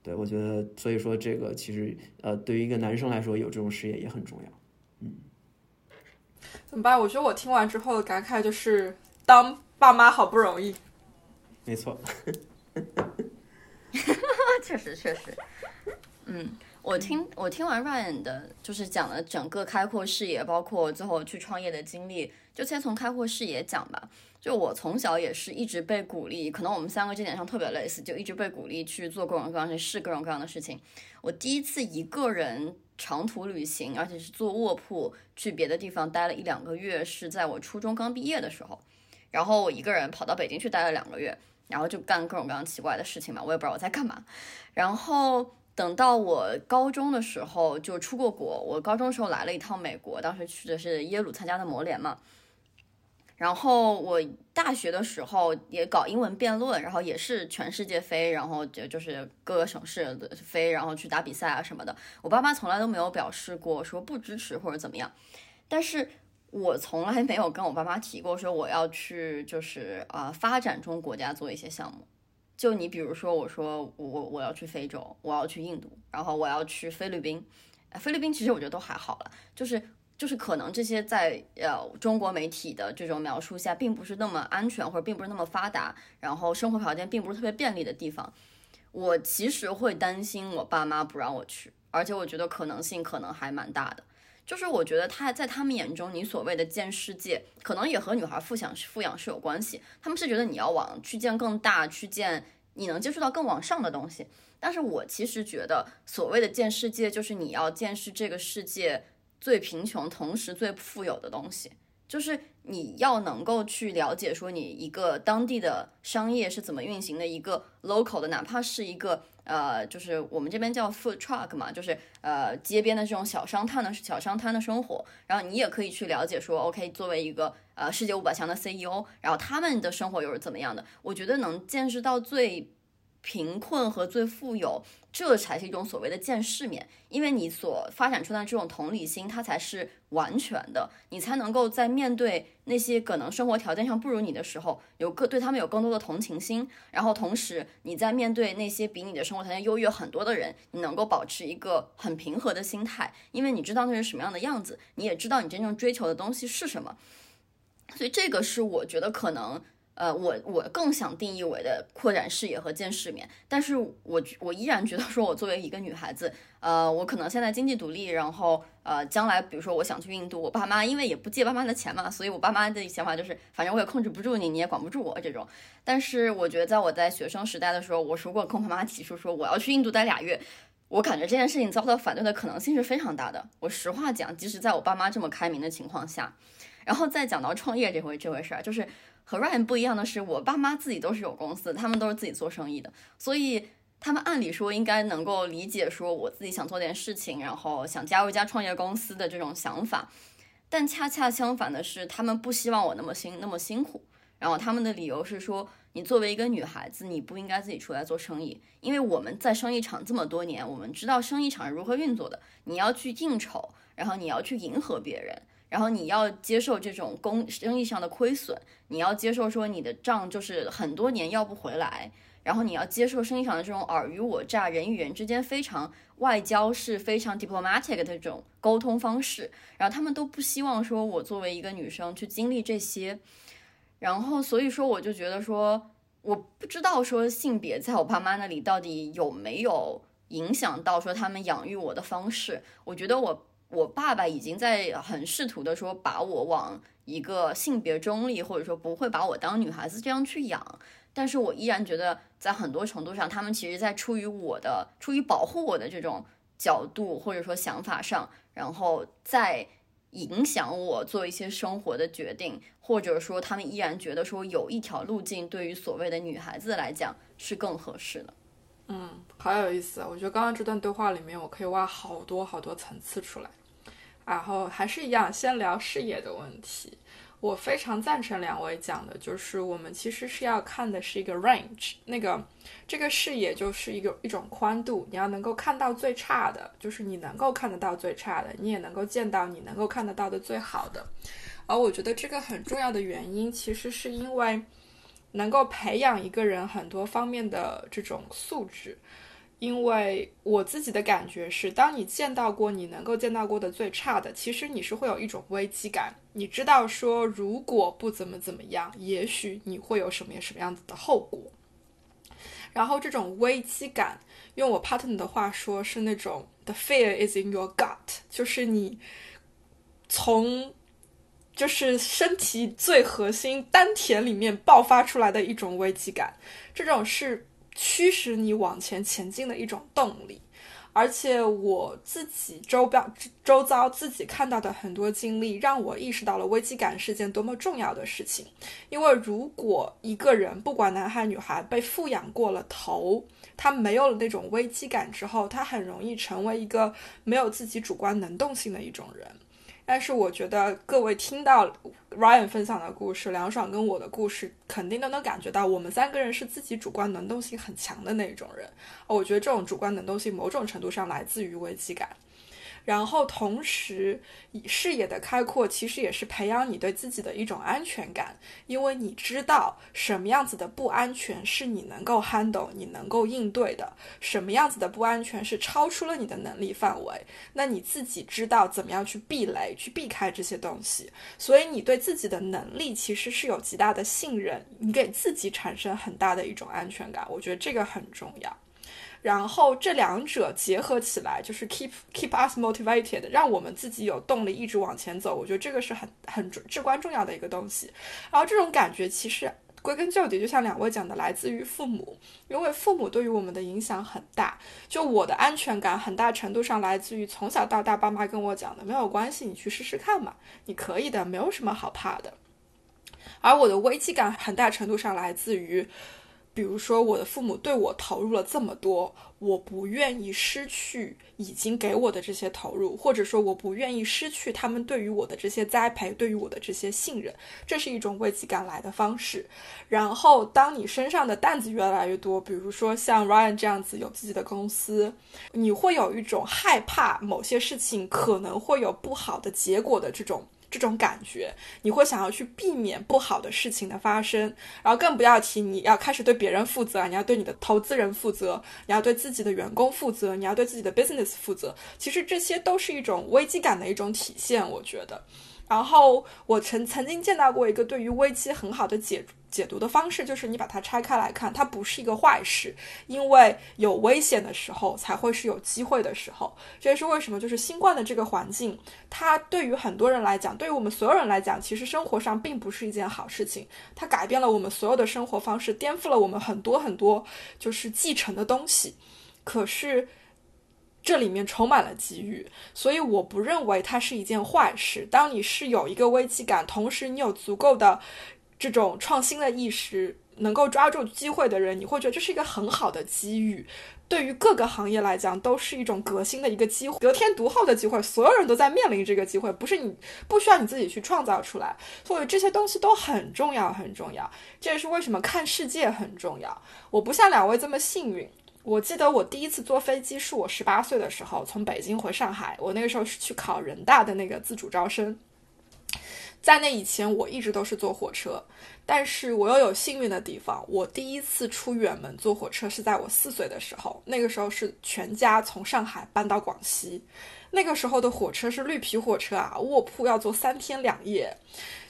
对，我觉得，所以说这个其实，呃，对于一个男生来说，有这种事业也很重要。嗯，怎么办？我觉得我听完之后的感慨就是，当爸妈好不容易。没错。确实，确实。嗯，我听我听完 Ryan 的，就是讲了整个开阔视野，包括最后去创业的经历，就先从开阔视野讲吧。就我从小也是一直被鼓励，可能我们三个这点上特别类似，就一直被鼓励去做各种各样的事，各种各样的事情。我第一次一个人长途旅行，而且是坐卧铺去别的地方待了一两个月，是在我初中刚毕业的时候。然后我一个人跑到北京去待了两个月，然后就干各种各样奇怪的事情嘛，我也不知道我在干嘛。然后等到我高中的时候就出过国，我高中时候来了一趟美国，当时去的是耶鲁参加的模联嘛。然后我大学的时候也搞英文辩论，然后也是全世界飞，然后就就是各个省市飞，然后去打比赛啊什么的。我爸妈从来都没有表示过说不支持或者怎么样，但是我从来没有跟我爸妈提过说我要去就是啊发展中国家做一些项目。就你比如说我说我我要去非洲，我要去印度，然后我要去菲律宾，菲律宾其实我觉得都还好了，就是。就是可能这些在呃中国媒体的这种描述下，并不是那么安全，或者并不是那么发达，然后生活条件并不是特别便利的地方，我其实会担心我爸妈不让我去，而且我觉得可能性可能还蛮大的。就是我觉得他在他们眼中，你所谓的见世界，可能也和女孩富养富养是有关系。他们是觉得你要往去见更大，去见你能接触到更往上的东西。但是我其实觉得，所谓的见世界，就是你要见识这个世界。最贫穷同时最富有的东西，就是你要能够去了解说你一个当地的商业是怎么运行的，一个 local 的，哪怕是一个呃，就是我们这边叫 food truck 嘛，就是呃街边的这种小商摊的小商摊的生活，然后你也可以去了解说，OK，作为一个呃世界五百强的 CEO，然后他们的生活又是怎么样的？我觉得能见识到最。贫困和最富有，这才是一种所谓的见世面，因为你所发展出来的这种同理心，它才是完全的，你才能够在面对那些可能生活条件上不如你的时候，有更对他们有更多的同情心。然后同时你在面对那些比你的生活条件优越很多的人，你能够保持一个很平和的心态，因为你知道那是什么样的样子，你也知道你真正追求的东西是什么。所以这个是我觉得可能。呃，我我更想定义为的扩展视野和见世面，但是我我依然觉得说，我作为一个女孩子，呃，我可能现在经济独立，然后呃，将来比如说我想去印度，我爸妈因为也不借爸妈的钱嘛，所以我爸妈的想法就是，反正我也控制不住你，你也管不住我这种。但是我觉得在我在学生时代的时候，我如果跟我爸妈提出说我要去印度待俩月，我感觉这件事情遭到反对的可能性是非常大的。我实话讲，即使在我爸妈这么开明的情况下，然后再讲到创业这回这回事儿，就是。和 Ryan 不一样的是，我爸妈自己都是有公司，他们都是自己做生意的，所以他们按理说应该能够理解说我自己想做点事情，然后想加入一家创业公司的这种想法。但恰恰相反的是，他们不希望我那么辛那么辛苦。然后他们的理由是说，你作为一个女孩子，你不应该自己出来做生意，因为我们在生意场这么多年，我们知道生意场是如何运作的。你要去应酬，然后你要去迎合别人。然后你要接受这种公生意上的亏损，你要接受说你的账就是很多年要不回来，然后你要接受生意上的这种尔虞我诈，人与人之间非常外交是非常 diplomatic 的这种沟通方式，然后他们都不希望说我作为一个女生去经历这些，然后所以说我就觉得说我不知道说性别在我爸妈那里到底有没有影响到说他们养育我的方式，我觉得我。我爸爸已经在很试图的说把我往一个性别中立，或者说不会把我当女孩子这样去养，但是我依然觉得在很多程度上，他们其实在出于我的出于保护我的这种角度或者说想法上，然后在影响我做一些生活的决定，或者说他们依然觉得说有一条路径对于所谓的女孩子来讲是更合适的。嗯，好有意思！我觉得刚刚这段对话里面，我可以挖好多好多层次出来。然后还是一样，先聊视野的问题。我非常赞成两位讲的，就是我们其实是要看的是一个 range，那个这个视野就是一个一种宽度，你要能够看到最差的，就是你能够看得到最差的，你也能够见到你能够看得到的最好的。而我觉得这个很重要的原因，其实是因为能够培养一个人很多方面的这种素质。因为我自己的感觉是，当你见到过你能够见到过的最差的，其实你是会有一种危机感。你知道说，如果不怎么怎么样，也许你会有什么什么样子的后果。然后这种危机感，用我 partner 的话说，是那种 the fear is in your gut，就是你从就是身体最核心丹田里面爆发出来的一种危机感。这种是。驱使你往前前进的一种动力，而且我自己周边周遭自己看到的很多经历，让我意识到了危机感是件多么重要的事情。因为如果一个人不管男孩女孩被富养过了头，他没有了那种危机感之后，他很容易成为一个没有自己主观能动性的一种人。但是我觉得各位听到 Ryan 分享的故事，梁爽跟我的故事，肯定都能感觉到我们三个人是自己主观能动性很强的那种人。我觉得这种主观能动性某种程度上来自于危机感。然后同时，视野的开阔，其实也是培养你对自己的一种安全感，因为你知道什么样子的不安全是你能够 handle、你能够应对的，什么样子的不安全是超出了你的能力范围，那你自己知道怎么样去避雷、去避开这些东西，所以你对自己的能力其实是有极大的信任，你给自己产生很大的一种安全感，我觉得这个很重要。然后这两者结合起来，就是 keep keep us motivated，让我们自己有动力一直往前走。我觉得这个是很很至关重要的一个东西。然后这种感觉其实归根究底，就像两位讲的，来自于父母，因为父母对于我们的影响很大。就我的安全感，很大程度上来自于从小到大爸妈跟我讲的，没有关系，你去试试看嘛，你可以的，没有什么好怕的。而我的危机感，很大程度上来自于。比如说，我的父母对我投入了这么多，我不愿意失去已经给我的这些投入，或者说我不愿意失去他们对于我的这些栽培，对于我的这些信任，这是一种危机感来的方式。然后，当你身上的担子越来越多，比如说像 Ryan 这样子有自己的公司，你会有一种害怕某些事情可能会有不好的结果的这种。这种感觉，你会想要去避免不好的事情的发生，然后更不要提你要开始对别人负责，你要对你的投资人负责，你要对自己的员工负责，你要对自己的 business 负责。其实这些都是一种危机感的一种体现，我觉得。然后我曾曾经见到过一个对于危机很好的解解读的方式，就是你把它拆开来看，它不是一个坏事，因为有危险的时候才会是有机会的时候。这也是为什么，就是新冠的这个环境，它对于很多人来讲，对于我们所有人来讲，其实生活上并不是一件好事情。它改变了我们所有的生活方式，颠覆了我们很多很多就是继承的东西。可是。这里面充满了机遇，所以我不认为它是一件坏事。当你是有一个危机感，同时你有足够的这种创新的意识，能够抓住机会的人，你会觉得这是一个很好的机遇。对于各个行业来讲，都是一种革新的一个机会，得天独厚的机会。所有人都在面临这个机会，不是你不需要你自己去创造出来。所以这些东西都很重要，很重要。这也是为什么看世界很重要。我不像两位这么幸运。我记得我第一次坐飞机是我十八岁的时候，从北京回上海。我那个时候是去考人大的那个自主招生，在那以前我一直都是坐火车。但是我又有幸运的地方，我第一次出远门坐火车是在我四岁的时候，那个时候是全家从上海搬到广西，那个时候的火车是绿皮火车啊，卧铺要坐三天两夜。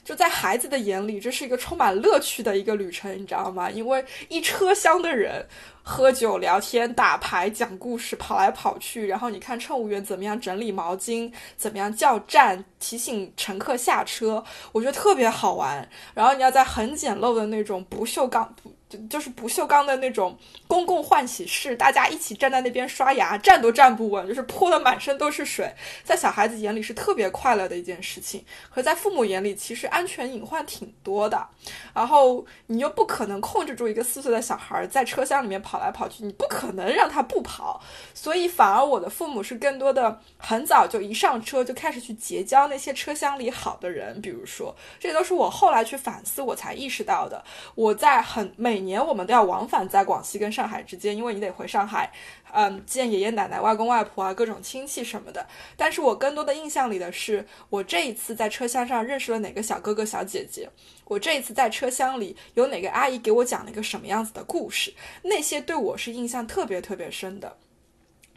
就在孩子的眼里，这是一个充满乐趣的一个旅程，你知道吗？因为一车厢的人喝酒、聊天、打牌、讲故事、跑来跑去，然后你看乘务员怎么样整理毛巾，怎么样叫站、提醒乘客下车，我觉得特别好玩。然后你要在很简陋的那种不锈钢。就就是不锈钢的那种公共换洗室，大家一起站在那边刷牙，站都站不稳，就是泼的满身都是水。在小孩子眼里是特别快乐的一件事情，可在父母眼里其实安全隐患挺多的。然后你又不可能控制住一个四岁的小孩在车厢里面跑来跑去，你不可能让他不跑。所以反而我的父母是更多的很早就一上车就开始去结交那些车厢里好的人，比如说，这都是我后来去反思我才意识到的。我在很每每年我们都要往返在广西跟上海之间，因为你得回上海，嗯，见爷爷奶奶、外公外婆啊，各种亲戚什么的。但是我更多的印象里的是，我这一次在车厢上认识了哪个小哥哥、小姐姐，我这一次在车厢里有哪个阿姨给我讲了一个什么样子的故事，那些对我是印象特别特别深的。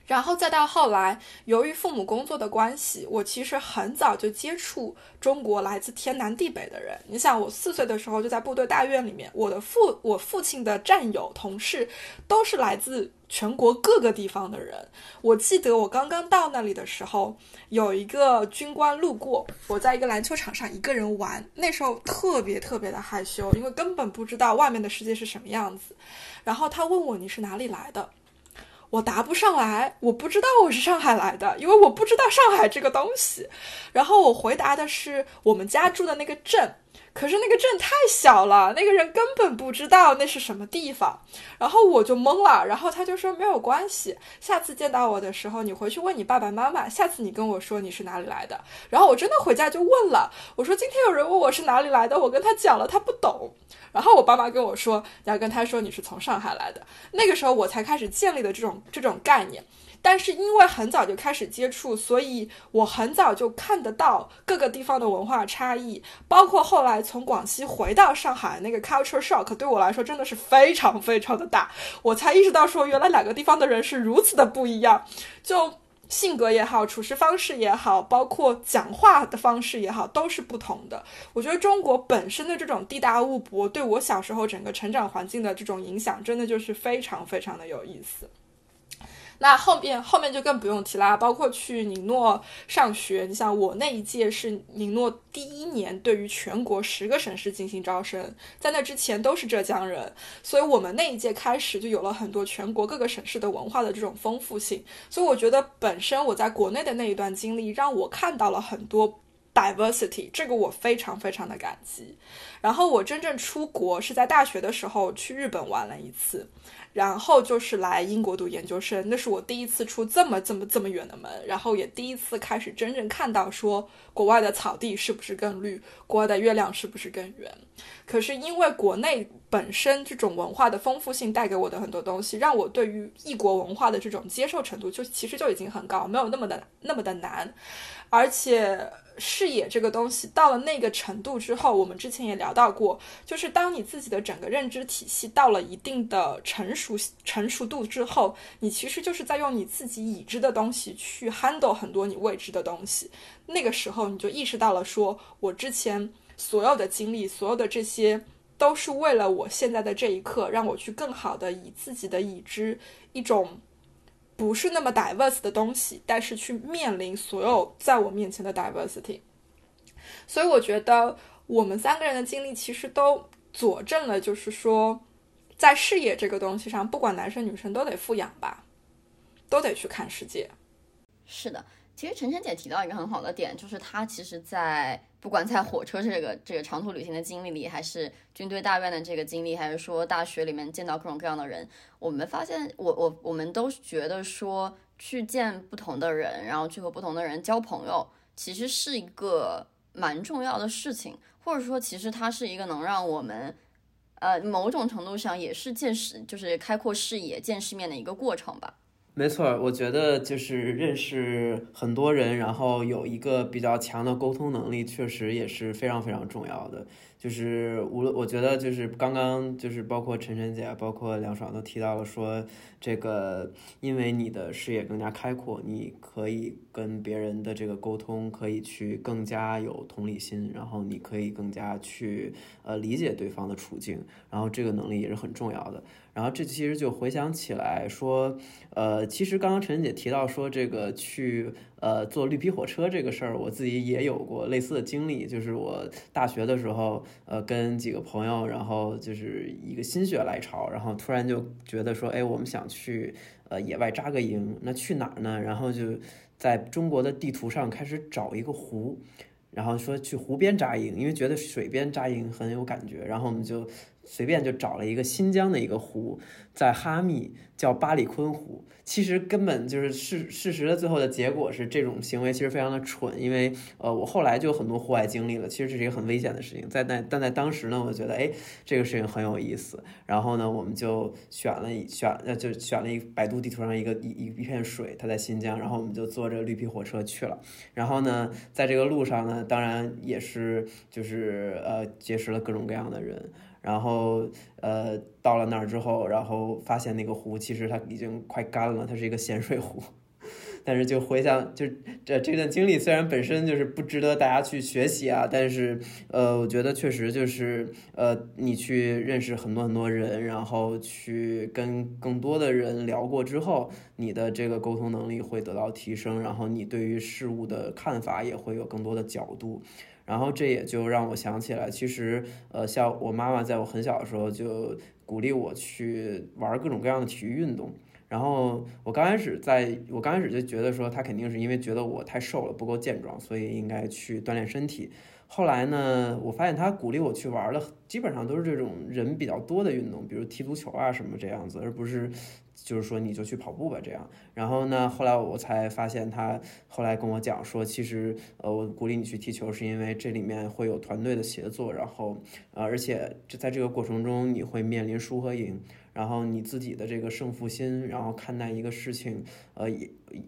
然后再到后来，由于父母工作的关系，我其实很早就接触中国来自天南地北的人。你想，我四岁的时候就在部队大院里面，我的父我父亲的战友同事都是来自全国各个地方的人。我记得我刚刚到那里的时候，有一个军官路过，我在一个篮球场上一个人玩，那时候特别特别的害羞，因为根本不知道外面的世界是什么样子。然后他问我你是哪里来的？我答不上来，我不知道我是上海来的，因为我不知道上海这个东西。然后我回答的是我们家住的那个镇。可是那个镇太小了，那个人根本不知道那是什么地方，然后我就懵了。然后他就说没有关系，下次见到我的时候，你回去问你爸爸妈妈，下次你跟我说你是哪里来的。然后我真的回家就问了，我说今天有人问我是哪里来的，我跟他讲了，他不懂。然后我爸妈跟我说你要跟他说你是从上海来的。那个时候我才开始建立的这种这种概念。但是因为很早就开始接触，所以我很早就看得到各个地方的文化差异，包括后来从广西回到上海那个 culture shock，对我来说真的是非常非常的大。我才意识到说，原来两个地方的人是如此的不一样，就性格也好，处事方式也好，包括讲话的方式也好，都是不同的。我觉得中国本身的这种地大物博，对我小时候整个成长环境的这种影响，真的就是非常非常的有意思。那后面后面就更不用提啦，包括去宁诺上学，你像我那一届是宁诺第一年，对于全国十个省市进行招生，在那之前都是浙江人，所以我们那一届开始就有了很多全国各个省市的文化的这种丰富性，所以我觉得本身我在国内的那一段经历，让我看到了很多 diversity，这个我非常非常的感激。然后我真正出国是在大学的时候去日本玩了一次。然后就是来英国读研究生，那是我第一次出这么这么这么远的门，然后也第一次开始真正看到说国外的草地是不是更绿，国外的月亮是不是更圆。可是因为国内本身这种文化的丰富性带给我的很多东西，让我对于异国文化的这种接受程度就其实就已经很高，没有那么的那么的难，而且。视野这个东西到了那个程度之后，我们之前也聊到过，就是当你自己的整个认知体系到了一定的成熟。成熟度之后，你其实就是在用你自己已知的东西去 handle 很多你未知的东西。那个时候，你就意识到了，说我之前所有的经历，所有的这些，都是为了我现在的这一刻，让我去更好的以自己的已知一种不是那么 diverse 的东西，但是去面临所有在我面前的 diversity。所以我觉得我们三个人的经历其实都佐证了，就是说，在事业这个东西上，不管男生女生都得富养吧，都得去看世界。是的，其实晨晨姐提到一个很好的点，就是她其实，在不管在火车这个这个长途旅行的经历里，还是军队大院的这个经历，还是说大学里面见到各种各样的人，我们发现，我我我们都觉得说，去见不同的人，然后去和不同的人交朋友，其实是一个。蛮重要的事情，或者说，其实它是一个能让我们，呃，某种程度上也是见识，就是开阔视野、见世面的一个过程吧。没错，我觉得就是认识很多人，然后有一个比较强的沟通能力，确实也是非常非常重要的。就是无论我觉得就是刚刚就是包括晨晨姐，包括梁爽都提到了说，这个因为你的视野更加开阔，你可以跟别人的这个沟通可以去更加有同理心，然后你可以更加去呃理解对方的处境，然后这个能力也是很重要的。然后这其实就回想起来说，呃，其实刚刚陈姐提到说这个去呃坐绿皮火车这个事儿，我自己也有过类似的经历，就是我大学的时候，呃，跟几个朋友，然后就是一个心血来潮，然后突然就觉得说，哎，我们想去呃野外扎个营，那去哪儿呢？然后就在中国的地图上开始找一个湖，然后说去湖边扎营，因为觉得水边扎营很有感觉，然后我们就。随便就找了一个新疆的一个湖，在哈密叫巴里坤湖。其实根本就是事事实的最后的结果是这种行为其实非常的蠢，因为呃我后来就有很多户外经历了，其实这是一个很危险的事情。在那但在当时呢，我觉得哎这个事情很有意思。然后呢，我们就选了一选呃就选了一百度地图上一个一一一片水，它在新疆。然后我们就坐着绿皮火车去了。然后呢，在这个路上呢，当然也是就是呃结识了各种各样的人。然后，呃，到了那儿之后，然后发现那个湖其实它已经快干了，它是一个咸水湖。但是就回想，就这这段经历，虽然本身就是不值得大家去学习啊，但是，呃，我觉得确实就是，呃，你去认识很多很多人，然后去跟更多的人聊过之后，你的这个沟通能力会得到提升，然后你对于事物的看法也会有更多的角度。然后这也就让我想起来，其实，呃，像我妈妈在我很小的时候就鼓励我去玩各种各样的体育运动。然后我刚开始在，我刚开始就觉得说，她肯定是因为觉得我太瘦了，不够健壮，所以应该去锻炼身体。后来呢，我发现她鼓励我去玩的，基本上都是这种人比较多的运动，比如踢足球啊什么这样子，而不是。就是说，你就去跑步吧，这样。然后呢，后来我才发现，他后来跟我讲说，其实，呃，我鼓励你去踢球，是因为这里面会有团队的协作，然后，呃，而且就在这个过程中，你会面临输和赢，然后你自己的这个胜负心，然后看待一个事情，呃，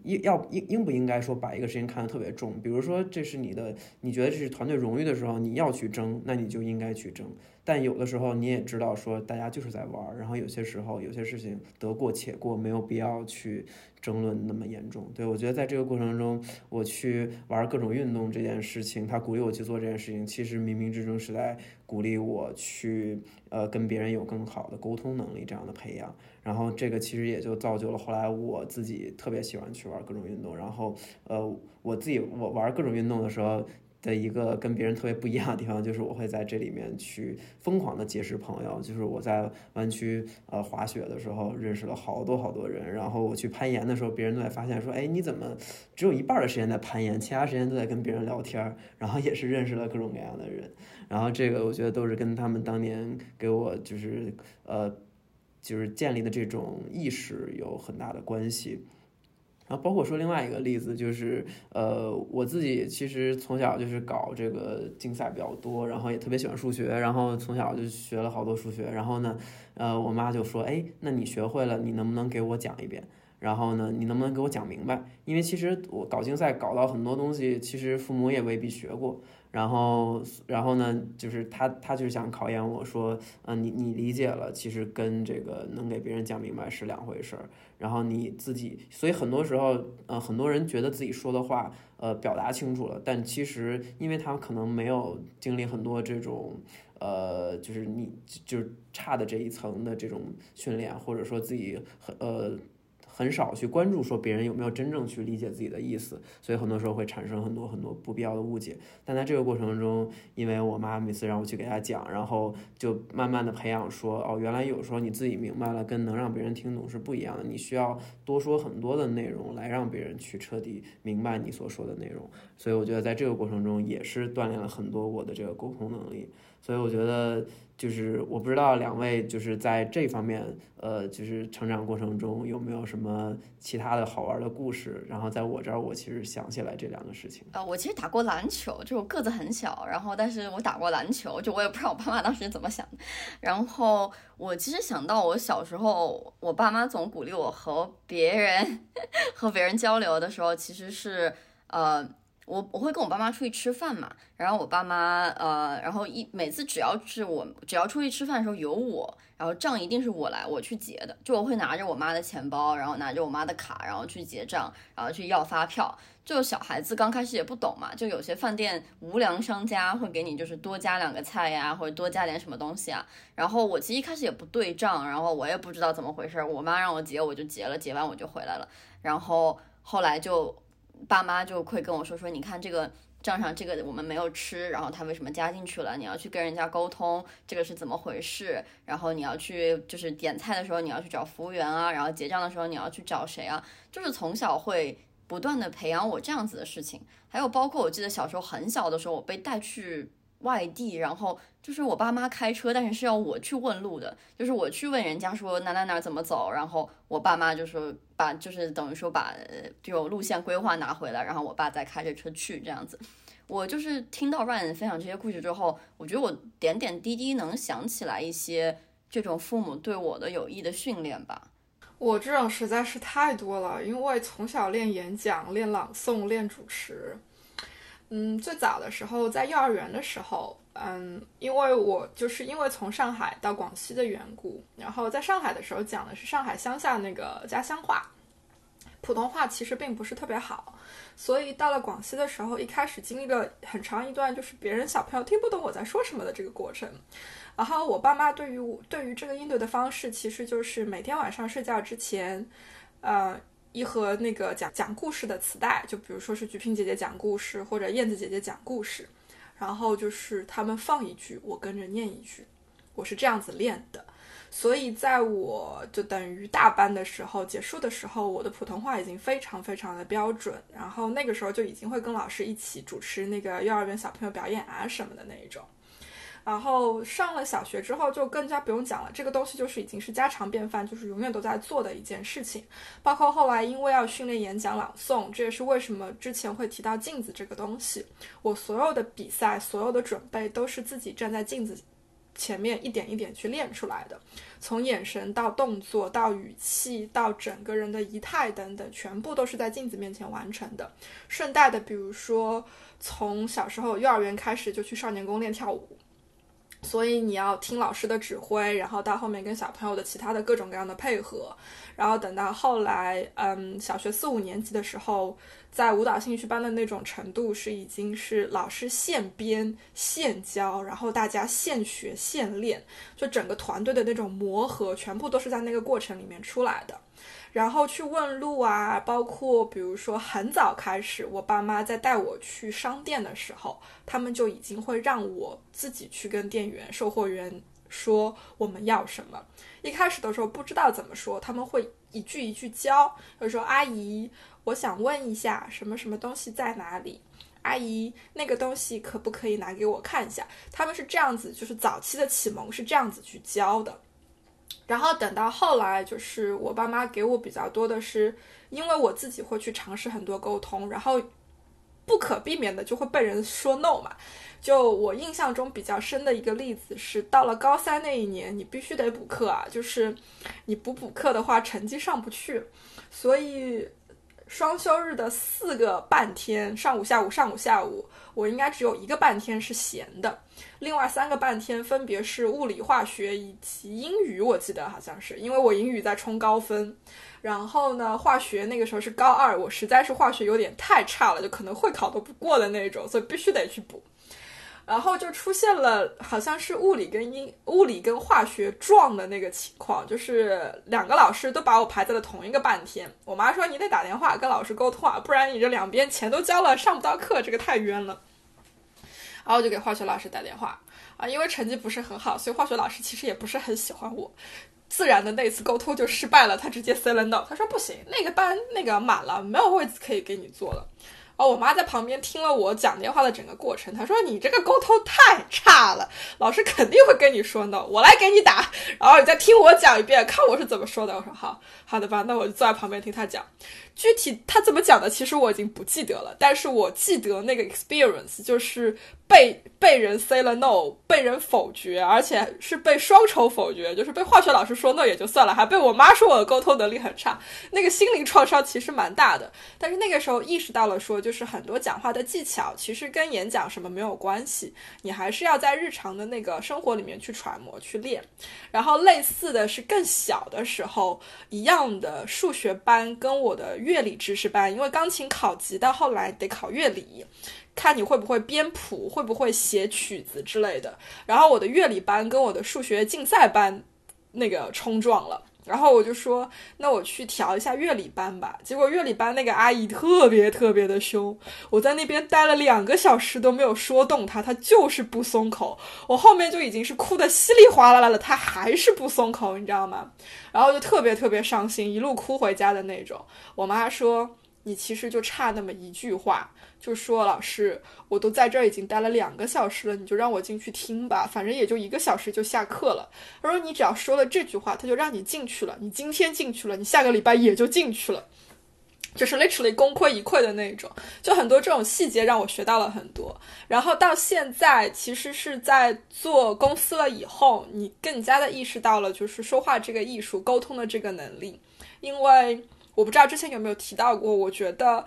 应要应应不应该说把一个事情看得特别重？比如说，这是你的，你觉得这是团队荣誉的时候，你要去争，那你就应该去争。但有的时候你也知道，说大家就是在玩儿，然后有些时候有些事情得过且过，没有必要去争论那么严重。对我觉得在这个过程中，我去玩各种运动这件事情，他鼓励我去做这件事情，其实冥冥之中是在鼓励我去呃跟别人有更好的沟通能力这样的培养。然后这个其实也就造就了后来我自己特别喜欢去玩各种运动。然后呃我自己我玩各种运动的时候。的一个跟别人特别不一样的地方，就是我会在这里面去疯狂的结识朋友。就是我在湾区呃滑雪的时候，认识了好多好多人。然后我去攀岩的时候，别人都在发现说，哎，你怎么只有一半的时间在攀岩，其他时间都在跟别人聊天？然后也是认识了各种各样的人。然后这个我觉得都是跟他们当年给我就是呃就是建立的这种意识有很大的关系。然后包括说另外一个例子，就是呃，我自己其实从小就是搞这个竞赛比较多，然后也特别喜欢数学，然后从小就学了好多数学。然后呢，呃，我妈就说，哎，那你学会了，你能不能给我讲一遍？然后呢，你能不能给我讲明白？因为其实我搞竞赛搞到很多东西，其实父母也未必学过。然后，然后呢，就是他，他就是想考验我说，嗯，你你理解了，其实跟这个能给别人讲明白是两回事儿。然后你自己，所以很多时候，呃，很多人觉得自己说的话，呃，表达清楚了，但其实因为他可能没有经历很多这种，呃，就是你就是差的这一层的这种训练，或者说自己很呃。很少去关注说别人有没有真正去理解自己的意思，所以很多时候会产生很多很多不必要的误解。但在这个过程中，因为我妈每次让我去给她讲，然后就慢慢的培养说，哦，原来有时候你自己明白了，跟能让别人听懂是不一样的。你需要多说很多的内容来让别人去彻底明白你所说的内容。所以我觉得在这个过程中也是锻炼了很多我的这个沟通能力。所以我觉得。就是我不知道两位就是在这方面，呃，就是成长过程中有没有什么其他的好玩的故事？然后在我这儿，我其实想起来这两个事情。啊，我其实打过篮球，就我个子很小，然后但是我打过篮球，就我也不知道我爸妈当时怎么想。然后我其实想到我小时候，我爸妈总鼓励我和别人 和别人交流的时候，其实是呃。我我会跟我爸妈出去吃饭嘛，然后我爸妈呃，然后一每次只要是我只要出去吃饭的时候有我，然后账一定是我来我去结的，就我会拿着我妈的钱包，然后拿着我妈的卡，然后去结账，然后去要发票。就小孩子刚开始也不懂嘛，就有些饭店无良商家会给你就是多加两个菜呀，或者多加点什么东西啊。然后我其实一开始也不对账，然后我也不知道怎么回事，我妈让我结我就结了，结完我就回来了。然后后来就。爸妈就会跟我说说，你看这个账上这个我们没有吃，然后他为什么加进去了？你要去跟人家沟通，这个是怎么回事？然后你要去就是点菜的时候你要去找服务员啊，然后结账的时候你要去找谁啊？就是从小会不断的培养我这样子的事情。还有包括我记得小时候很小的时候，我被带去。外地，然后就是我爸妈开车，但是是要我去问路的，就是我去问人家说哪哪哪怎么走，然后我爸妈就说把就是等于说把就路线规划拿回来，然后我爸再开着车去这样子。我就是听到 Ryan 分享这些故事之后，我觉得我点点滴滴能想起来一些这种父母对我的有益的训练吧。我这种实在是太多了，因为从小练演讲、练朗诵、练主持。嗯，最早的时候在幼儿园的时候，嗯，因为我就是因为从上海到广西的缘故，然后在上海的时候讲的是上海乡下那个家乡话，普通话其实并不是特别好，所以到了广西的时候，一开始经历了很长一段就是别人小朋友听不懂我在说什么的这个过程，然后我爸妈对于我对于这个应对的方式，其实就是每天晚上睡觉之前，呃。一盒那个讲讲故事的磁带，就比如说是菊萍姐姐讲故事，或者燕子姐姐讲故事，然后就是他们放一句，我跟着念一句，我是这样子练的。所以在我就等于大班的时候结束的时候，我的普通话已经非常非常的标准，然后那个时候就已经会跟老师一起主持那个幼儿园小朋友表演啊什么的那一种。然后上了小学之后，就更加不用讲了。这个东西就是已经是家常便饭，就是永远都在做的一件事情。包括后来因为要训练演讲、朗诵，这也是为什么之前会提到镜子这个东西。我所有的比赛、所有的准备都是自己站在镜子前面一点一点去练出来的。从眼神到动作到语气到整个人的仪态等等，全部都是在镜子面前完成的。顺带的，比如说从小时候幼儿园开始就去少年宫练跳舞。所以你要听老师的指挥，然后到后面跟小朋友的其他的各种各样的配合，然后等到后来，嗯，小学四五年级的时候，在舞蹈兴趣班的那种程度是已经是老师现编现教，然后大家现学现练，就整个团队的那种磨合，全部都是在那个过程里面出来的。然后去问路啊，包括比如说很早开始，我爸妈在带我去商店的时候，他们就已经会让我自己去跟店员、售货员说我们要什么。一开始的时候不知道怎么说，他们会一句一句教，就说阿姨，我想问一下什么什么东西在哪里？阿姨，那个东西可不可以拿给我看一下？他们是这样子，就是早期的启蒙是这样子去教的。然后等到后来，就是我爸妈给我比较多的是，因为我自己会去尝试很多沟通，然后不可避免的就会被人说 no 嘛。就我印象中比较深的一个例子是，到了高三那一年，你必须得补课啊，就是你不补课的话，成绩上不去。所以双休日的四个半天，上午、下午、上午、下午，我应该只有一个半天是闲的，另外三个半天分别是物理、化学以及英语，我记得好像是，因为我英语在冲高分。然后呢，化学那个时候是高二，我实在是化学有点太差了，就可能会考都不过的那种，所以必须得去补。然后就出现了好像是物理跟英物理跟化学撞的那个情况，就是两个老师都把我排在了同一个半天。我妈说你得打电话跟老师沟通啊，不然你这两边钱都交了上不到课，这个太冤了。然后我就给化学老师打电话啊，因为成绩不是很好，所以化学老师其实也不是很喜欢我。自然的那次沟通就失败了，他直接 say 了 no，他说不行，那个班那个满了，没有位子可以给你坐了。哦，我妈在旁边听了我讲电话的整个过程，她说你这个沟通太差了，老师肯定会跟你说呢我来给你打，然后你再听我讲一遍，看我是怎么说的。我说好好的吧，那我就坐在旁边听她讲。具体他怎么讲的，其实我已经不记得了，但是我记得那个 experience 就是被被人 say 了 no，被人否决，而且是被双重否决，就是被化学老师说 no 也就算了，还被我妈说我的沟通能力很差，那个心灵创伤其实蛮大的。但是那个时候意识到了，说就是很多讲话的技巧其实跟演讲什么没有关系，你还是要在日常的那个生活里面去揣摩去练。然后类似的是更小的时候一样的数学班跟我的。乐理知识班，因为钢琴考级到后来得考乐理，看你会不会编谱，会不会写曲子之类的。然后我的乐理班跟我的数学竞赛班那个冲撞了。然后我就说，那我去调一下乐理班吧。结果乐理班那个阿姨特别特别的凶，我在那边待了两个小时都没有说动她，她就是不松口。我后面就已经是哭的稀里哗啦啦了，她还是不松口，你知道吗？然后就特别特别伤心，一路哭回家的那种。我妈说，你其实就差那么一句话。就说老师，我都在这儿已经待了两个小时了，你就让我进去听吧，反正也就一个小时就下课了。他说你只要说了这句话，他就让你进去了。你今天进去了，你下个礼拜也就进去了，就是 literally 功亏一篑的那种。就很多这种细节让我学到了很多。然后到现在，其实是在做公司了以后，你更加的意识到了就是说话这个艺术，沟通的这个能力。因为我不知道之前有没有提到过，我觉得。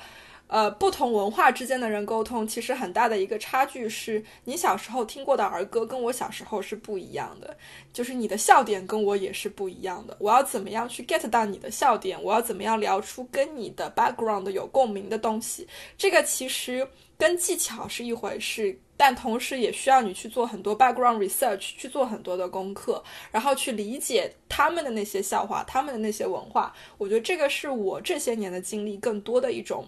呃，不同文化之间的人沟通，其实很大的一个差距是，你小时候听过的儿歌跟我小时候是不一样的，就是你的笑点跟我也是不一样的。我要怎么样去 get 到你的笑点？我要怎么样聊出跟你的 background 有共鸣的东西？这个其实跟技巧是一回事，但同时也需要你去做很多 background research，去做很多的功课，然后去理解他们的那些笑话，他们的那些文化。我觉得这个是我这些年的经历更多的一种。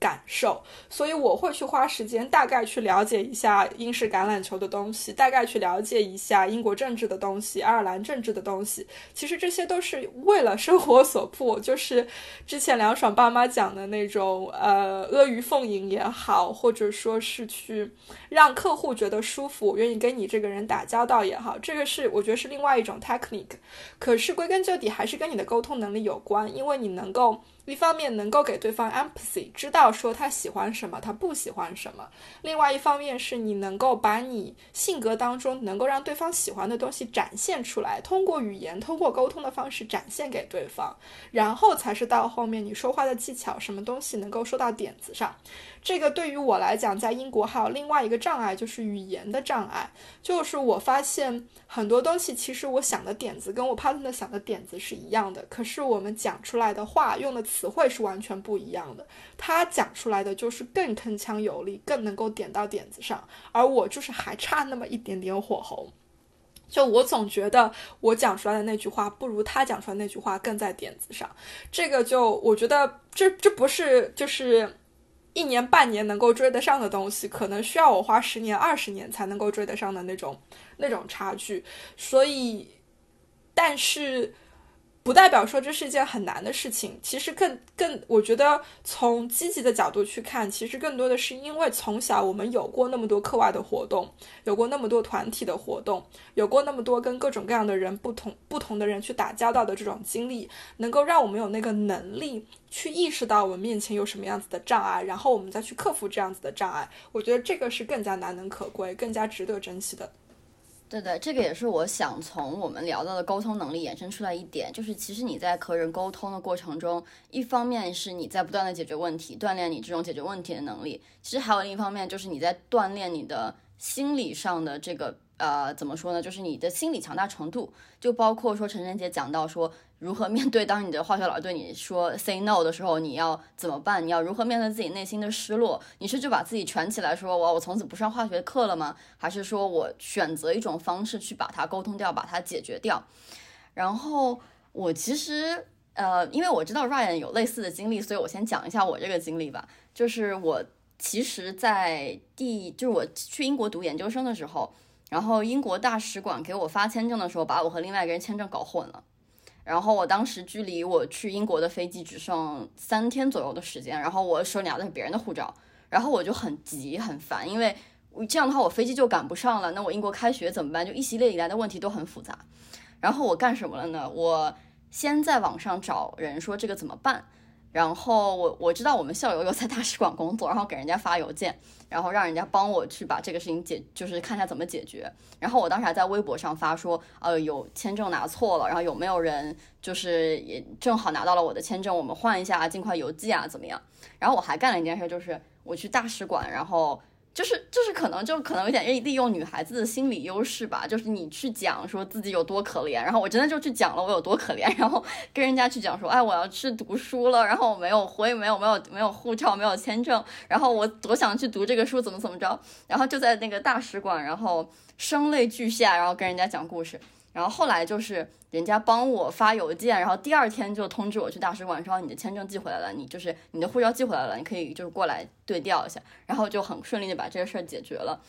感受，所以我会去花时间，大概去了解一下英式橄榄球的东西，大概去了解一下英国政治的东西，爱尔兰政治的东西。其实这些都是为了生活所迫，就是之前凉爽爸妈讲的那种，呃，阿谀奉迎也好，或者说是去让客户觉得舒服，愿意跟你这个人打交道也好，这个是我觉得是另外一种 technique。可是归根究底还是跟你的沟通能力有关，因为你能够。一方面能够给对方 empathy，知道说他喜欢什么，他不喜欢什么；另外一方面是你能够把你性格当中能够让对方喜欢的东西展现出来，通过语言，通过沟通的方式展现给对方，然后才是到后面你说话的技巧，什么东西能够说到点子上。这个对于我来讲，在英国还有另外一个障碍，就是语言的障碍。就是我发现很多东西，其实我想的点子跟我 partner 想的点子是一样的，可是我们讲出来的话，用的词词汇是完全不一样的。他讲出来的就是更铿锵有力，更能够点到点子上，而我就是还差那么一点点火候。就我总觉得我讲出来的那句话，不如他讲出来那句话更在点子上。这个就我觉得这这不是就是。一年半年能够追得上的东西，可能需要我花十年二十年才能够追得上的那种那种差距。所以，但是不代表说这是一件很难的事情。其实更更，我觉得从积极的角度去看，其实更多的是因为从小我们有过那么多课外的活动，有过那么多团体的活动，有过那么多跟各种各样的人不同不同的人去打交道的这种经历，能够让我们有那个能力去意识到我们面前有什么样子的障碍，然后我们再去克服这样子的障碍。我觉得这个是更加难能可贵、更加值得珍惜的。对对，这个也是我想从我们聊到的沟通能力延伸出来一点，就是其实你在和人沟通的过程中，一方面是你在不断的解决问题，锻炼你这种解决问题的能力，其实还有另一方面就是你在锻炼你的心理上的这个。呃，怎么说呢？就是你的心理强大程度，就包括说陈晨姐讲到说，如何面对当你的化学老师对你说 say no 的时候，你要怎么办？你要如何面对自己内心的失落？你是就把自己蜷起来说，我我从此不上化学课了吗？还是说我选择一种方式去把它沟通掉，把它解决掉？然后我其实呃，因为我知道 Ryan 有类似的经历，所以我先讲一下我这个经历吧。就是我其实，在第就是我去英国读研究生的时候。然后英国大使馆给我发签证的时候，把我和另外一个人签证搞混了。然后我当时距离我去英国的飞机只剩三天左右的时间，然后我手里拿的是别人的护照，然后我就很急很烦，因为这样的话我飞机就赶不上了。那我英国开学怎么办？就一系列以来的问题都很复杂。然后我干什么了呢？我先在网上找人说这个怎么办。然后我我知道我们校友有在大使馆工作，然后给人家发邮件，然后让人家帮我去把这个事情解，就是看一下怎么解决。然后我当时还在微博上发说，呃，有签证拿错了，然后有没有人就是也正好拿到了我的签证，我们换一下，尽快邮寄啊，怎么样？然后我还干了一件事，就是我去大使馆，然后。就是就是可能就可能有点利用女孩子的心理优势吧，就是你去讲说自己有多可怜，然后我真的就去讲了我有多可怜，然后跟人家去讲说，哎，我要去读书了，然后我没有，我也没有没有没有护照，没有签证，然后我多想去读这个书，怎么怎么着，然后就在那个大使馆，然后声泪俱下，然后跟人家讲故事。然后后来就是人家帮我发邮件，然后第二天就通知我去大使馆说你的签证寄回来了，你就是你的护照寄回来了，你可以就是过来对调一下，然后就很顺利的把这个事儿解决了。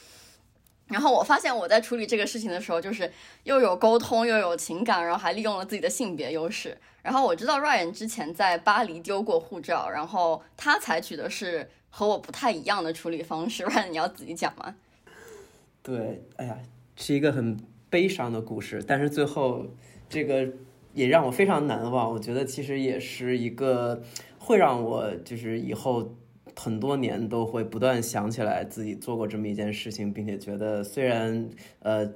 然后我发现我在处理这个事情的时候，就是又有沟通又有情感，然后还利用了自己的性别优势。然后我知道 Ryan 之前在巴黎丢过护照，然后他采取的是和我不太一样的处理方式。Ryan，你要自己讲吗？对，哎呀，是一个很。悲伤的故事，但是最后这个也让我非常难忘。我觉得其实也是一个会让我就是以后很多年都会不断想起来自己做过这么一件事情，并且觉得虽然呃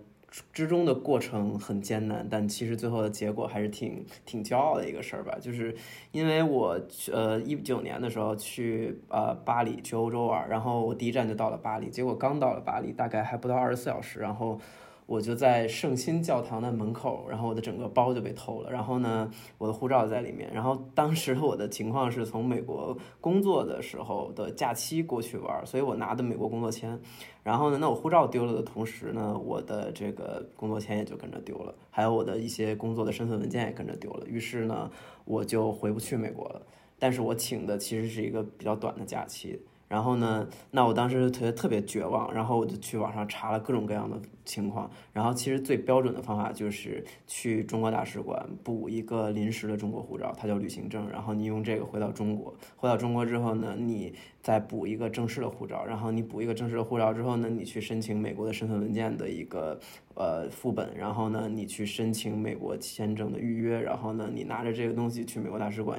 之中的过程很艰难，但其实最后的结果还是挺挺骄傲的一个事儿吧。就是因为我呃一九年的时候去呃巴黎去欧洲玩，然后我第一站就到了巴黎，结果刚到了巴黎，大概还不到二十四小时，然后。我就在圣心教堂的门口，然后我的整个包就被偷了，然后呢，我的护照在里面，然后当时我的情况是从美国工作的时候的假期过去玩，所以我拿的美国工作签，然后呢，那我护照丢了的同时呢，我的这个工作签也就跟着丢了，还有我的一些工作的身份文件也跟着丢了，于是呢，我就回不去美国了，但是我请的其实是一个比较短的假期。然后呢？那我当时特别特别绝望，然后我就去网上查了各种各样的情况。然后其实最标准的方法就是去中国大使馆补一个临时的中国护照，它叫旅行证。然后你用这个回到中国，回到中国之后呢，你再补一个正式的护照。然后你补一个正式的护照之后呢，你去申请美国的身份文件的一个呃副本。然后呢，你去申请美国签证的预约。然后呢，你拿着这个东西去美国大使馆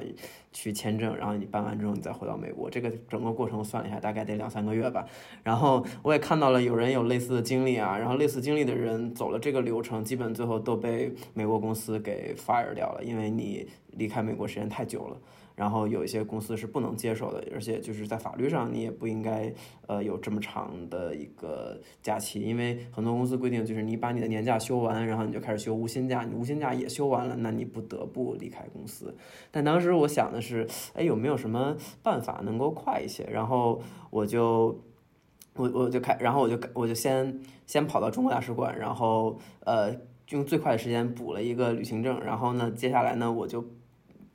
去签证。然后你办完之后，你再回到美国。这个整个过程算了一。下大概得两三个月吧，然后我也看到了有人有类似的经历啊，然后类似经历的人走了这个流程，基本最后都被美国公司给 fire 掉了，因为你离开美国时间太久了。然后有一些公司是不能接受的，而且就是在法律上你也不应该呃有这么长的一个假期，因为很多公司规定就是你把你的年假休完，然后你就开始休无薪假，你无薪假也休完了，那你不得不离开公司。但当时我想的是，哎，有没有什么办法能够快一些？然后我就我我就开，然后我就我就先先跑到中国大使馆，然后呃用最快的时间补了一个旅行证，然后呢，接下来呢我就。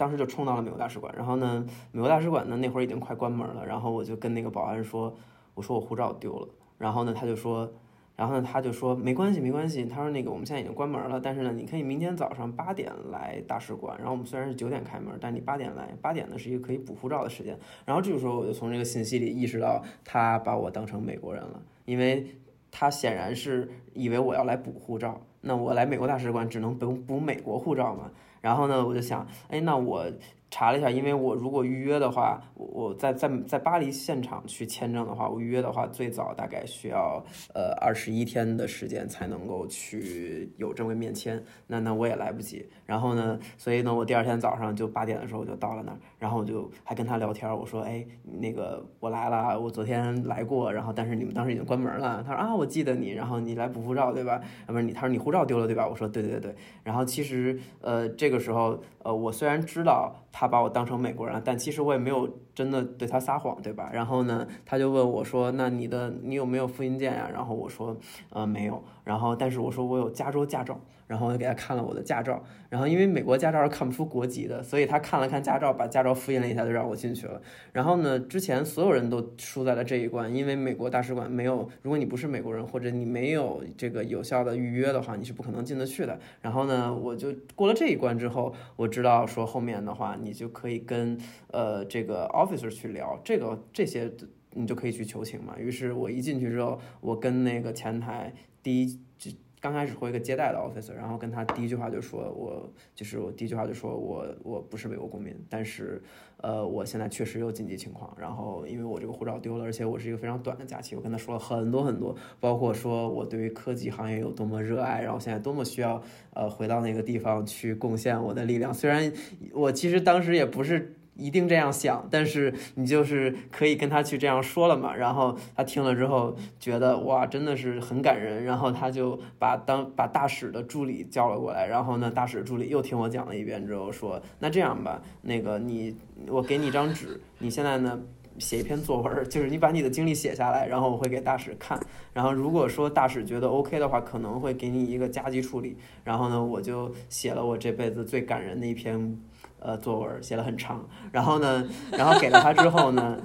当时就冲到了美国大使馆，然后呢，美国大使馆呢那会儿已经快关门了，然后我就跟那个保安说，我说我护照丢了，然后呢他就说，然后呢，他就说没关系，没关系。他说那个我们现在已经关门了，但是呢，你可以明天早上八点来大使馆。然后我们虽然是九点开门，但你八点来，八点呢是一个可以补护照的时间。然后这个时候我就从这个信息里意识到，他把我当成美国人了，因为他显然是以为我要来补护照。那我来美国大使馆只能补补美国护照嘛？然后呢，我就想，哎，那我。查了一下，因为我如果预约的话，我我在在在巴黎现场去签证的话，我预约的话最早大概需要呃二十一天的时间才能够去有正规面签，那那我也来不及。然后呢，所以呢，我第二天早上就八点的时候我就到了那儿，然后我就还跟他聊天，我说，哎，那个我来了，我昨天来过，然后但是你们当时已经关门了。他说啊，我记得你，然后你来补护照对吧？啊不是你，他说你护照丢了对吧？我说对对对。然后其实呃这个时候呃我虽然知道。他把我当成美国人，但其实我也没有真的对他撒谎，对吧？然后呢，他就问我说：“那你的你有没有复印件呀？”然后我说：“呃，没有。”然后但是我说我有加州驾照。然后我就给他看了我的驾照，然后因为美国驾照是看不出国籍的，所以他看了看驾照，把驾照复印了一下，就让我进去了。然后呢，之前所有人都输在了这一关，因为美国大使馆没有，如果你不是美国人或者你没有这个有效的预约的话，你是不可能进得去的。然后呢，我就过了这一关之后，我知道说后面的话你就可以跟呃这个 officer 去聊这个这些，你就可以去求情嘛。于是我一进去之后，我跟那个前台第一就。刚开始会一个接待的 officer，然后跟他第一句话就说，我就是我第一句话就说我我不是美国公民，但是呃我现在确实有紧急情况，然后因为我这个护照丢了，而且我是一个非常短的假期，我跟他说了很多很多，包括说我对于科技行业有多么热爱，然后现在多么需要呃回到那个地方去贡献我的力量，虽然我其实当时也不是。一定这样想，但是你就是可以跟他去这样说了嘛。然后他听了之后觉得哇，真的是很感人。然后他就把当把大使的助理叫了过来。然后呢，大使助理又听我讲了一遍之后说：“那这样吧，那个你我给你一张纸，你现在呢写一篇作文，就是你把你的经历写下来，然后我会给大使看。然后如果说大使觉得 OK 的话，可能会给你一个加急处理。然后呢，我就写了我这辈子最感人的一篇。”呃，作文写了很长，然后呢，然后给了他之后呢，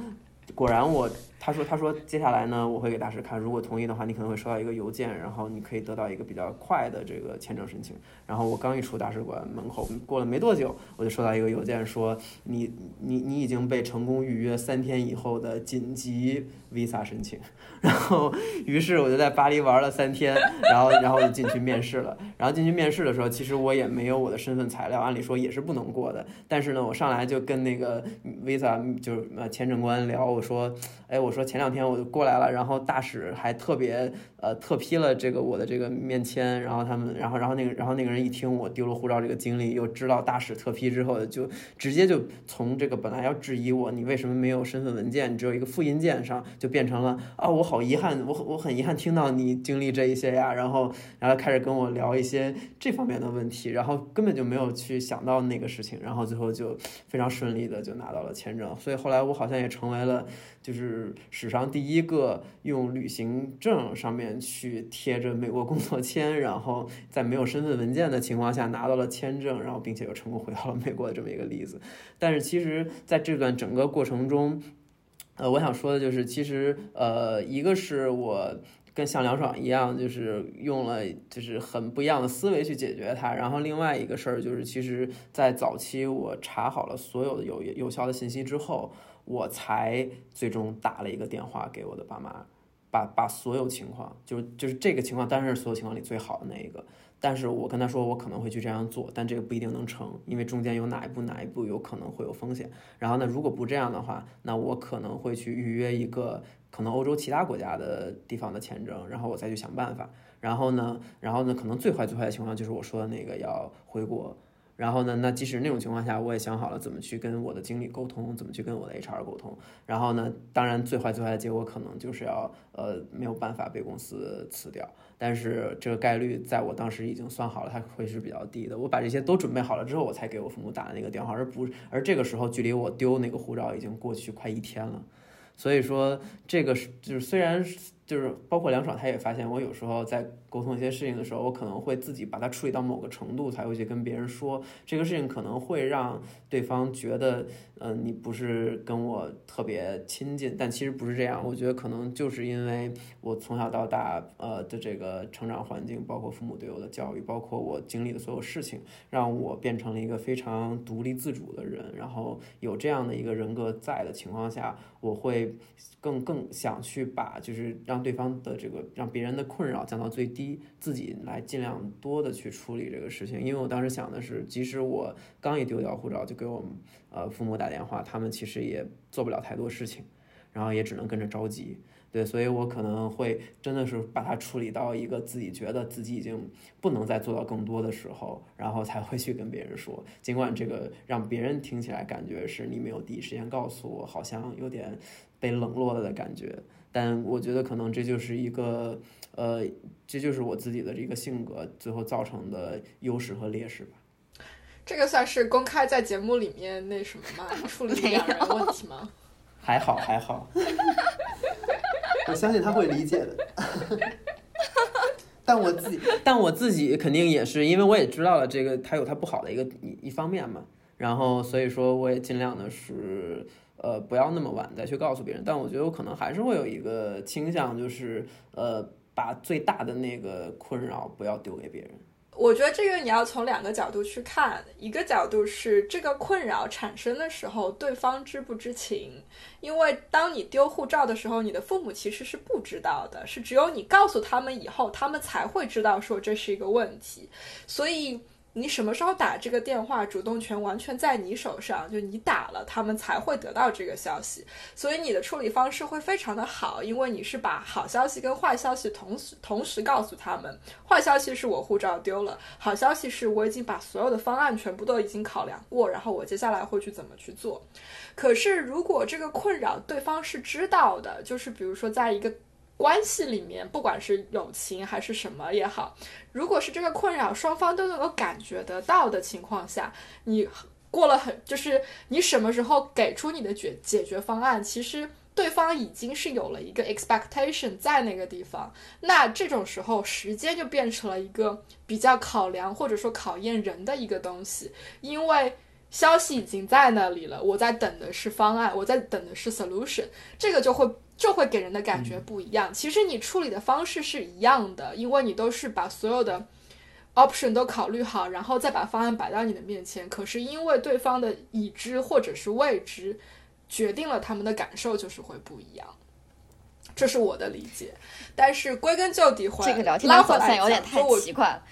果然我。他说：“他说接下来呢，我会给大使看，如果同意的话，你可能会收到一个邮件，然后你可以得到一个比较快的这个签证申请。然后我刚一出大使馆门口，过了没多久，我就收到一个邮件说，你你你已经被成功预约三天以后的紧急 visa 申请。然后于是我就在巴黎玩了三天，然后然后就进去面试了。然后进去面试的时候，其实我也没有我的身份材料，按理说也是不能过的。但是呢，我上来就跟那个 visa 就是呃签证官聊，我说，哎我。”说前两天我就过来了，然后大使还特别呃特批了这个我的这个面签，然后他们，然后然后那个然后那个人一听我丢了护照这个经历，又知道大使特批之后，就直接就从这个本来要质疑我你为什么没有身份文件，只有一个复印件上，就变成了啊我好遗憾，我我很遗憾听到你经历这一些呀，然后然后开始跟我聊一些这方面的问题，然后根本就没有去想到那个事情，然后最后就非常顺利的就拿到了签证，所以后来我好像也成为了就是。史上第一个用旅行证上面去贴着美国工作签，然后在没有身份文件的情况下拿到了签证，然后并且又成功回到了美国的这么一个例子。但是其实在这段整个过程中，呃，我想说的就是，其实呃，一个是我跟像梁爽一样，就是用了就是很不一样的思维去解决它，然后另外一个事儿就是，其实，在早期我查好了所有的有有效的信息之后。我才最终打了一个电话给我的爸妈，把把所有情况，就是就是这个情况当然是所有情况里最好的那一个。但是我跟他说我可能会去这样做，但这个不一定能成，因为中间有哪一步哪一步有可能会有风险。然后呢，如果不这样的话，那我可能会去预约一个可能欧洲其他国家的地方的签证，然后我再去想办法。然后呢，然后呢，可能最坏最坏的情况就是我说的那个要回国。然后呢？那即使那种情况下，我也想好了怎么去跟我的经理沟通，怎么去跟我的 HR 沟通。然后呢？当然，最坏最坏的结果可能就是要呃没有办法被公司辞掉。但是这个概率在我当时已经算好了，它会是比较低的。我把这些都准备好了之后，我才给我父母打的那个电话，而不而这个时候距离我丢那个护照已经过去快一天了。所以说，这个是就是虽然就是包括梁爽，他也发现我有时候在沟通一些事情的时候，我可能会自己把它处理到某个程度，才会去跟别人说这个事情，可能会让对方觉得，嗯，你不是跟我特别亲近，但其实不是这样。我觉得可能就是因为我从小到大，呃的这个成长环境，包括父母对我的教育，包括我经历的所有事情，让我变成了一个非常独立自主的人。然后有这样的一个人格在的情况下，我会更更想去把就是让。让对方的这个让别人的困扰降到最低，自己来尽量多的去处理这个事情。因为我当时想的是，即使我刚一丢掉护照，就给我们呃父母打电话，他们其实也做不了太多事情，然后也只能跟着着急。对，所以我可能会真的是把它处理到一个自己觉得自己已经不能再做到更多的时候，然后才会去跟别人说。尽管这个让别人听起来感觉是你没有第一时间告诉我，好像有点被冷落了的感觉。但我觉得可能这就是一个，呃，这就是我自己的这个性格最后造成的优势和劣势吧。这个算是公开在节目里面那什么吗？处理两人问题吗？还好 还好，我相信他会理解的。但我自己，但我自己肯定也是，因为我也知道了这个他有他不好的一个一一方面嘛。然后所以说我也尽量的是。呃，不要那么晚再去告诉别人，但我觉得我可能还是会有一个倾向，就是呃，把最大的那个困扰不要丢给别人。我觉得这个你要从两个角度去看，一个角度是这个困扰产生的时候，对方知不知情？因为当你丢护照的时候，你的父母其实是不知道的，是只有你告诉他们以后，他们才会知道说这是一个问题，所以。你什么时候打这个电话，主动权完全在你手上，就你打了，他们才会得到这个消息。所以你的处理方式会非常的好，因为你是把好消息跟坏消息同时同时告诉他们。坏消息是我护照丢了，好消息是我已经把所有的方案全部都已经考量过，然后我接下来会去怎么去做。可是如果这个困扰对方是知道的，就是比如说在一个。关系里面，不管是友情还是什么也好，如果是这个困扰双方都能够感觉得到的情况下，你过了很，就是你什么时候给出你的解解决方案，其实对方已经是有了一个 expectation 在那个地方，那这种时候时间就变成了一个比较考量或者说考验人的一个东西，因为消息已经在那里了，我在等的是方案，我在等的是 solution，这个就会。就会给人的感觉不一样。其实你处理的方式是一样的，因为你都是把所有的 option 都考虑好，然后再把方案摆到你的面前。可是因为对方的已知或者是未知，决定了他们的感受就是会不一样。这是我的理解。但是归根究底，这个聊天的走向有点太奇怪了。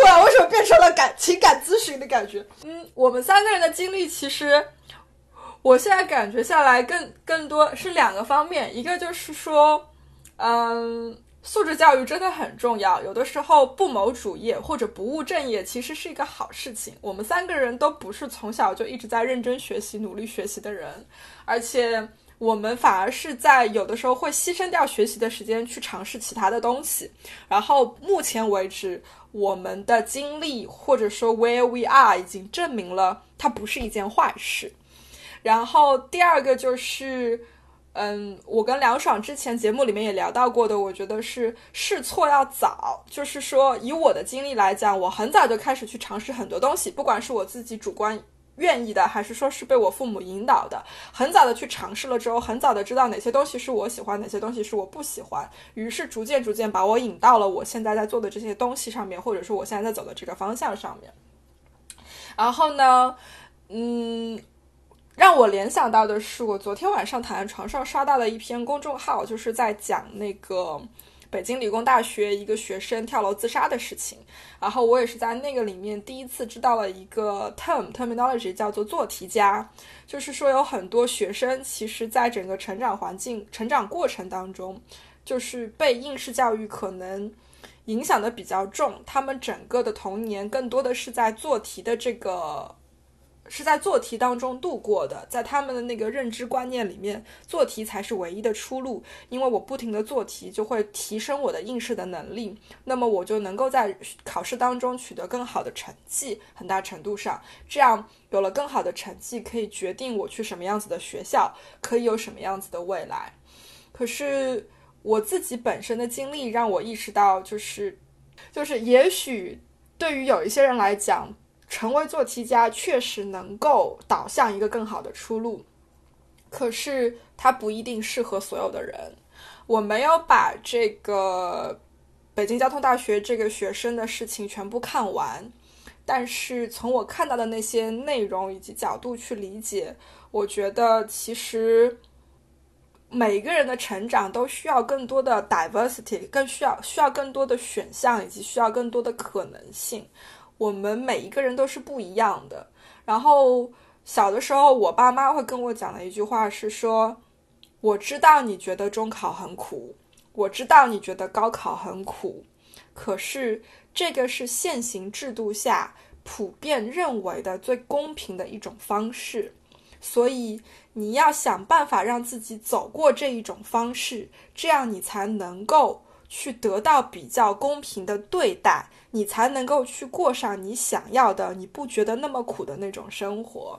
对啊，为什么变成了感情感咨询的感觉？嗯，我们三个人的经历其实。我现在感觉下来更更多是两个方面，一个就是说，嗯，素质教育真的很重要。有的时候不谋主业或者不务正业，其实是一个好事情。我们三个人都不是从小就一直在认真学习、努力学习的人，而且我们反而是在有的时候会牺牲掉学习的时间去尝试其他的东西。然后目前为止，我们的经历或者说 where we are 已经证明了它不是一件坏事。然后第二个就是，嗯，我跟梁爽之前节目里面也聊到过的，我觉得是试错要早。就是说，以我的经历来讲，我很早就开始去尝试很多东西，不管是我自己主观愿意的，还是说是被我父母引导的，很早的去尝试了之后，很早的知道哪些东西是我喜欢，哪些东西是我不喜欢，于是逐渐逐渐把我引到了我现在在做的这些东西上面，或者说我现在在走的这个方向上面。然后呢，嗯。让我联想到的是，我昨天晚上躺在床上刷到了一篇公众号，就是在讲那个北京理工大学一个学生跳楼自杀的事情。然后我也是在那个里面第一次知道了一个 term terminology，叫做做题家，就是说有很多学生其实在整个成长环境、成长过程当中，就是被应试教育可能影响的比较重，他们整个的童年更多的是在做题的这个。是在做题当中度过的，在他们的那个认知观念里面，做题才是唯一的出路。因为我不停的做题，就会提升我的应试的能力，那么我就能够在考试当中取得更好的成绩。很大程度上，这样有了更好的成绩，可以决定我去什么样子的学校，可以有什么样子的未来。可是我自己本身的经历让我意识到，就是就是也许对于有一些人来讲，成为做题家确实能够导向一个更好的出路，可是它不一定适合所有的人。我没有把这个北京交通大学这个学生的事情全部看完，但是从我看到的那些内容以及角度去理解，我觉得其实每一个人的成长都需要更多的 diversity，更需要需要更多的选项以及需要更多的可能性。我们每一个人都是不一样的。然后小的时候，我爸妈会跟我讲的一句话是说。我知道你觉得中考很苦，我知道你觉得高考很苦，可是这个是现行制度下普遍认为的最公平的一种方式，所以你要想办法让自己走过这一种方式，这样你才能够去得到比较公平的对待，你才能够去过上你想要的、你不觉得那么苦的那种生活。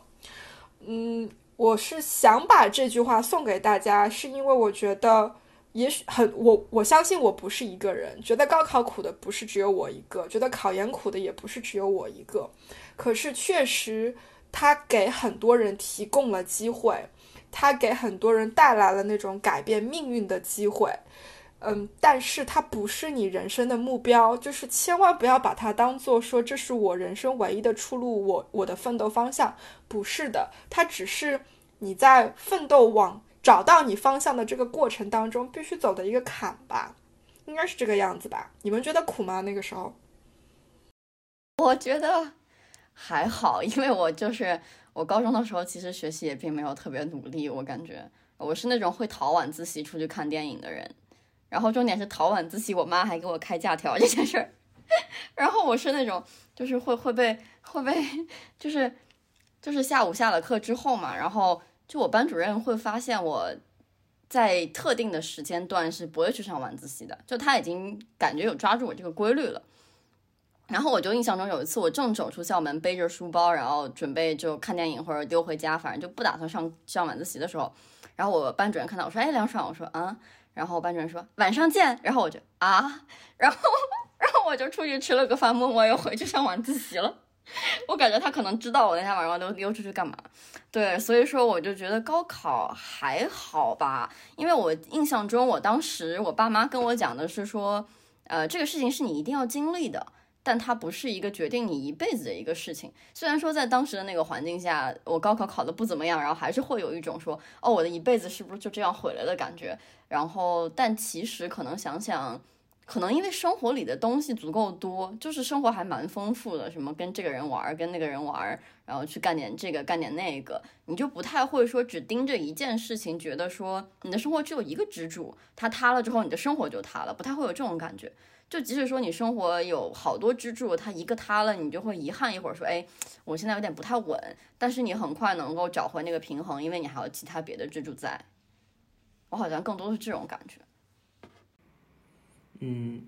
嗯。我是想把这句话送给大家，是因为我觉得，也许很我我相信我不是一个人，觉得高考苦的不是只有我一个，觉得考研苦的也不是只有我一个。可是确实，它给很多人提供了机会，它给很多人带来了那种改变命运的机会。嗯，但是它不是你人生的目标，就是千万不要把它当做说这是我人生唯一的出路，我我的奋斗方向不是的，它只是你在奋斗往找到你方向的这个过程当中必须走的一个坎吧，应该是这个样子吧？你们觉得苦吗？那个时候？我觉得还好，因为我就是我高中的时候其实学习也并没有特别努力，我感觉我是那种会逃晚自习出去看电影的人。然后重点是逃晚自习，我妈还给我开假条这件事儿。然后我是那种，就是会会被会被，就是就是下午下了课之后嘛，然后就我班主任会发现我在特定的时间段是不会去上晚自习的，就他已经感觉有抓住我这个规律了。然后我就印象中有一次，我正走出校门，背着书包，然后准备就看电影或者丢回家，反正就不打算上上晚自习的时候，然后我班主任看到我说：“哎，梁爽。”我说：“啊。”然后班主任说晚上见，然后我就啊，然后然后我就出去吃了个饭，默默又回去上晚自习了。我感觉他可能知道我那天晚上都溜出去干嘛。对，所以说我就觉得高考还好吧，因为我印象中我当时我爸妈跟我讲的是说，呃，这个事情是你一定要经历的。但它不是一个决定你一辈子的一个事情。虽然说在当时的那个环境下，我高考考的不怎么样，然后还是会有一种说，哦，我的一辈子是不是就这样毁了的感觉。然后，但其实可能想想，可能因为生活里的东西足够多，就是生活还蛮丰富的，什么跟这个人玩，跟那个人玩，然后去干点这个，干点那个，你就不太会说只盯着一件事情，觉得说你的生活只有一个支柱，它塌了之后，你的生活就塌了，不太会有这种感觉。就即使说你生活有好多支柱，它一个塌了，你就会遗憾一会儿，说，哎，我现在有点不太稳。但是你很快能够找回那个平衡，因为你还有其他别的支柱在。我好像更多是这种感觉。嗯，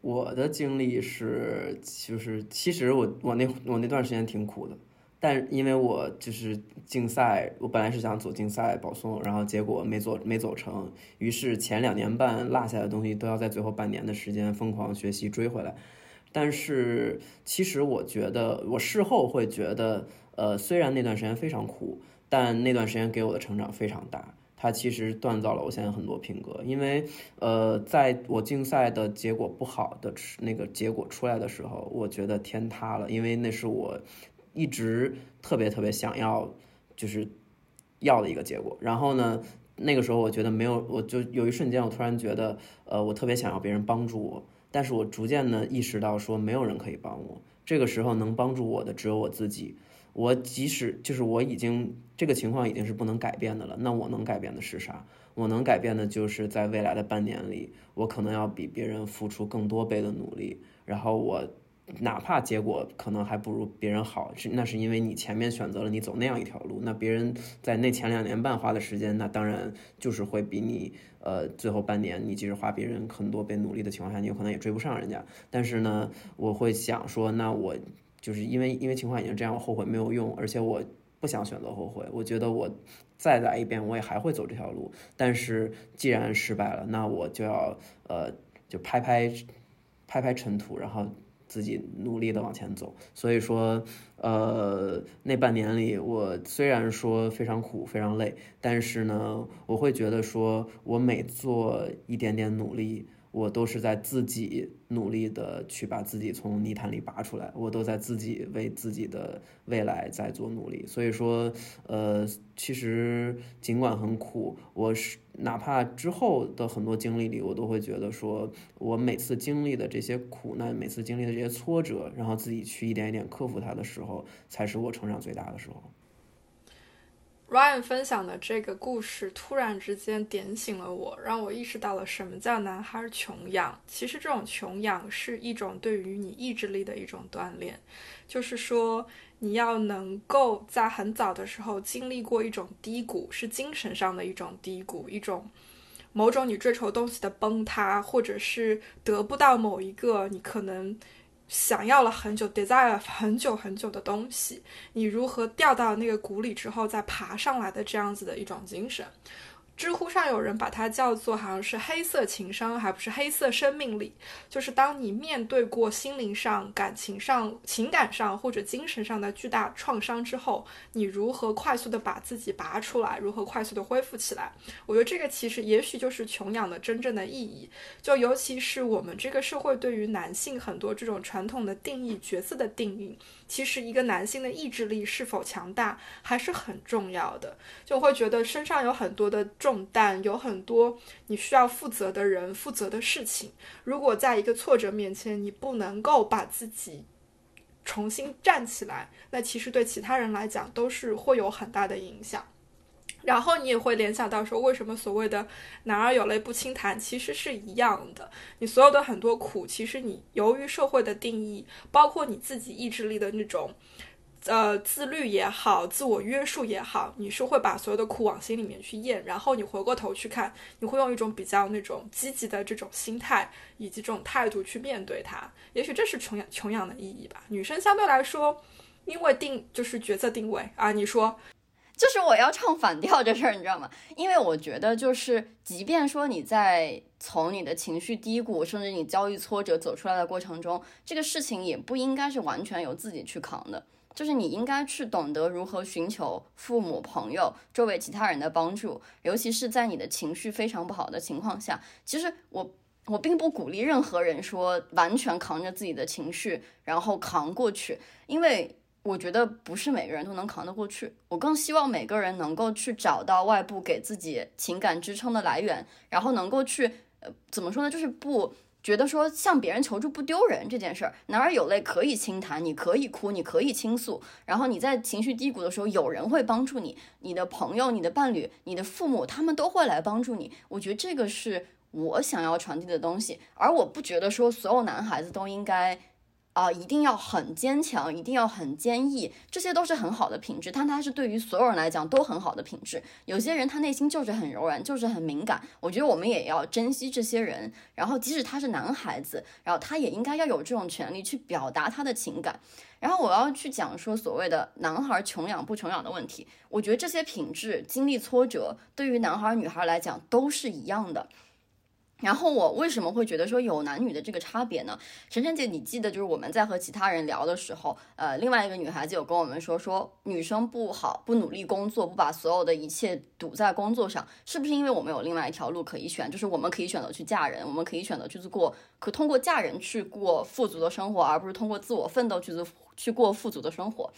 我的经历是，就是其实我我那我那段时间挺苦的。但因为我就是竞赛，我本来是想走竞赛保送，然后结果没走没走成，于是前两年半落下的东西都要在最后半年的时间疯狂学习追回来。但是其实我觉得，我事后会觉得，呃，虽然那段时间非常苦，但那段时间给我的成长非常大。它其实锻造了我现在很多品格。因为，呃，在我竞赛的结果不好的那个结果出来的时候，我觉得天塌了，因为那是我。一直特别特别想要，就是要的一个结果。然后呢，那个时候我觉得没有，我就有一瞬间，我突然觉得，呃，我特别想要别人帮助我。但是我逐渐的意识到，说没有人可以帮我。这个时候能帮助我的只有我自己。我即使就是我已经这个情况已经是不能改变的了，那我能改变的是啥？我能改变的就是在未来的半年里，我可能要比别人付出更多倍的努力。然后我。哪怕结果可能还不如别人好，是那是因为你前面选择了你走那样一条路，那别人在那前两年半花的时间，那当然就是会比你呃最后半年你即使花别人很多倍努力的情况下，你有可能也追不上人家。但是呢，我会想说，那我就是因为因为情况已经这样，我后悔没有用，而且我。不想选择后悔。我觉得我再来一遍，我也还会走这条路。但是既然失败了，那我就要呃，就拍拍拍拍尘土，然后自己努力的往前走。所以说，呃，那半年里，我虽然说非常苦、非常累，但是呢，我会觉得说我每做一点点努力。我都是在自己努力的去把自己从泥潭里拔出来，我都在自己为自己的未来在做努力。所以说，呃，其实尽管很苦，我是哪怕之后的很多经历里，我都会觉得说，我每次经历的这些苦难，每次经历的这些挫折，然后自己去一点一点克服它的时候，才是我成长最大的时候。Ryan 分享的这个故事突然之间点醒了我，让我意识到了什么叫男孩穷养。其实这种穷养是一种对于你意志力的一种锻炼，就是说你要能够在很早的时候经历过一种低谷，是精神上的一种低谷，一种某种你追求东西的崩塌，或者是得不到某一个你可能。想要了很久，desire 很久很久的东西，你如何掉到那个谷里之后再爬上来的这样子的一种精神。知乎上有人把它叫做好像是黑色情商，还不是黑色生命力。就是当你面对过心灵上、感情上、情感上或者精神上的巨大创伤之后，你如何快速的把自己拔出来，如何快速的恢复起来？我觉得这个其实也许就是穷养的真正的意义。就尤其是我们这个社会对于男性很多这种传统的定义、角色的定义。其实，一个男性的意志力是否强大还是很重要的。就会觉得身上有很多的重担，有很多你需要负责的人、负责的事情。如果在一个挫折面前，你不能够把自己重新站起来，那其实对其他人来讲都是会有很大的影响。然后你也会联想到说，为什么所谓的“男儿有泪不轻弹”其实是一样的。你所有的很多苦，其实你由于社会的定义，包括你自己意志力的那种，呃，自律也好，自我约束也好，你是会把所有的苦往心里面去咽。然后你回过头去看，你会用一种比较那种积极的这种心态以及这种态度去面对它。也许这是穷养穷养的意义吧。女生相对来说，因为定就是角色定位啊，你说。就是我要唱反调这事儿，你知道吗？因为我觉得，就是即便说你在从你的情绪低谷，甚至你遭遇挫折走出来的过程中，这个事情也不应该是完全由自己去扛的。就是你应该去懂得如何寻求父母、朋友、周围其他人的帮助，尤其是在你的情绪非常不好的情况下。其实我我并不鼓励任何人说完全扛着自己的情绪，然后扛过去，因为。我觉得不是每个人都能扛得过去，我更希望每个人能够去找到外部给自己情感支撑的来源，然后能够去，呃，怎么说呢？就是不觉得说向别人求助不丢人这件事儿，男儿有泪可以轻弹，你可以哭，你可以倾诉，然后你在情绪低谷的时候，有人会帮助你，你的朋友、你的伴侣、你的父母，他们都会来帮助你。我觉得这个是我想要传递的东西，而我不觉得说所有男孩子都应该。啊，一定要很坚强，一定要很坚毅，这些都是很好的品质，但它是对于所有人来讲都很好的品质。有些人他内心就是很柔软，就是很敏感，我觉得我们也要珍惜这些人。然后，即使他是男孩子，然后他也应该要有这种权利去表达他的情感。然后，我要去讲说所谓的男孩穷养不穷养的问题，我觉得这些品质经历挫折，对于男孩女孩来讲都是一样的。然后我为什么会觉得说有男女的这个差别呢？晨晨姐，你记得就是我们在和其他人聊的时候，呃，另外一个女孩子有跟我们说，说女生不好不努力工作，不把所有的一切赌在工作上，是不是因为我们有另外一条路可以选？就是我们可以选择去嫁人，我们可以选择去过，可通过嫁人去过富足的生活，而不是通过自我奋斗去做去过富足的生活。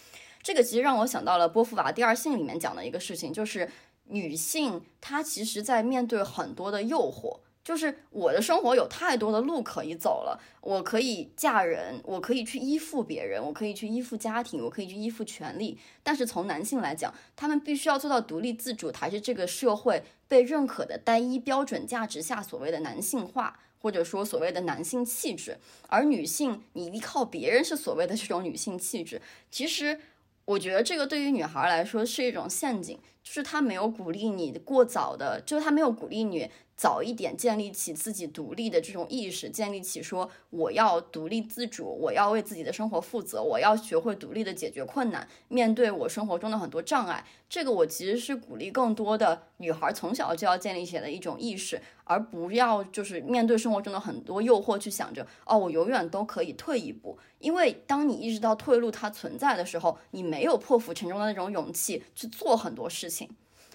这个其实让我想到了波伏娃《第二性》里面讲的一个事情，就是女性她其实在面对很多的诱惑。就是我的生活有太多的路可以走了，我可以嫁人，我可以去依附别人，我可以去依附家庭，我可以去依附权力。但是从男性来讲，他们必须要做到独立自主，才是这个社会被认可的单一标准价值下所谓的男性化，或者说所谓的男性气质。而女性，你依靠别人是所谓的这种女性气质。其实，我觉得这个对于女孩来说是一种陷阱，就是他没有鼓励你过早的，就是他没有鼓励你。早一点建立起自己独立的这种意识，建立起说我要独立自主，我要为自己的生活负责，我要学会独立的解决困难，面对我生活中的很多障碍。这个我其实是鼓励更多的女孩从小就要建立起来的一种意识，而不要就是面对生活中的很多诱惑去想着哦，我永远都可以退一步。因为当你意识到退路它存在的时候，你没有破釜沉舟的那种勇气去做很多事情。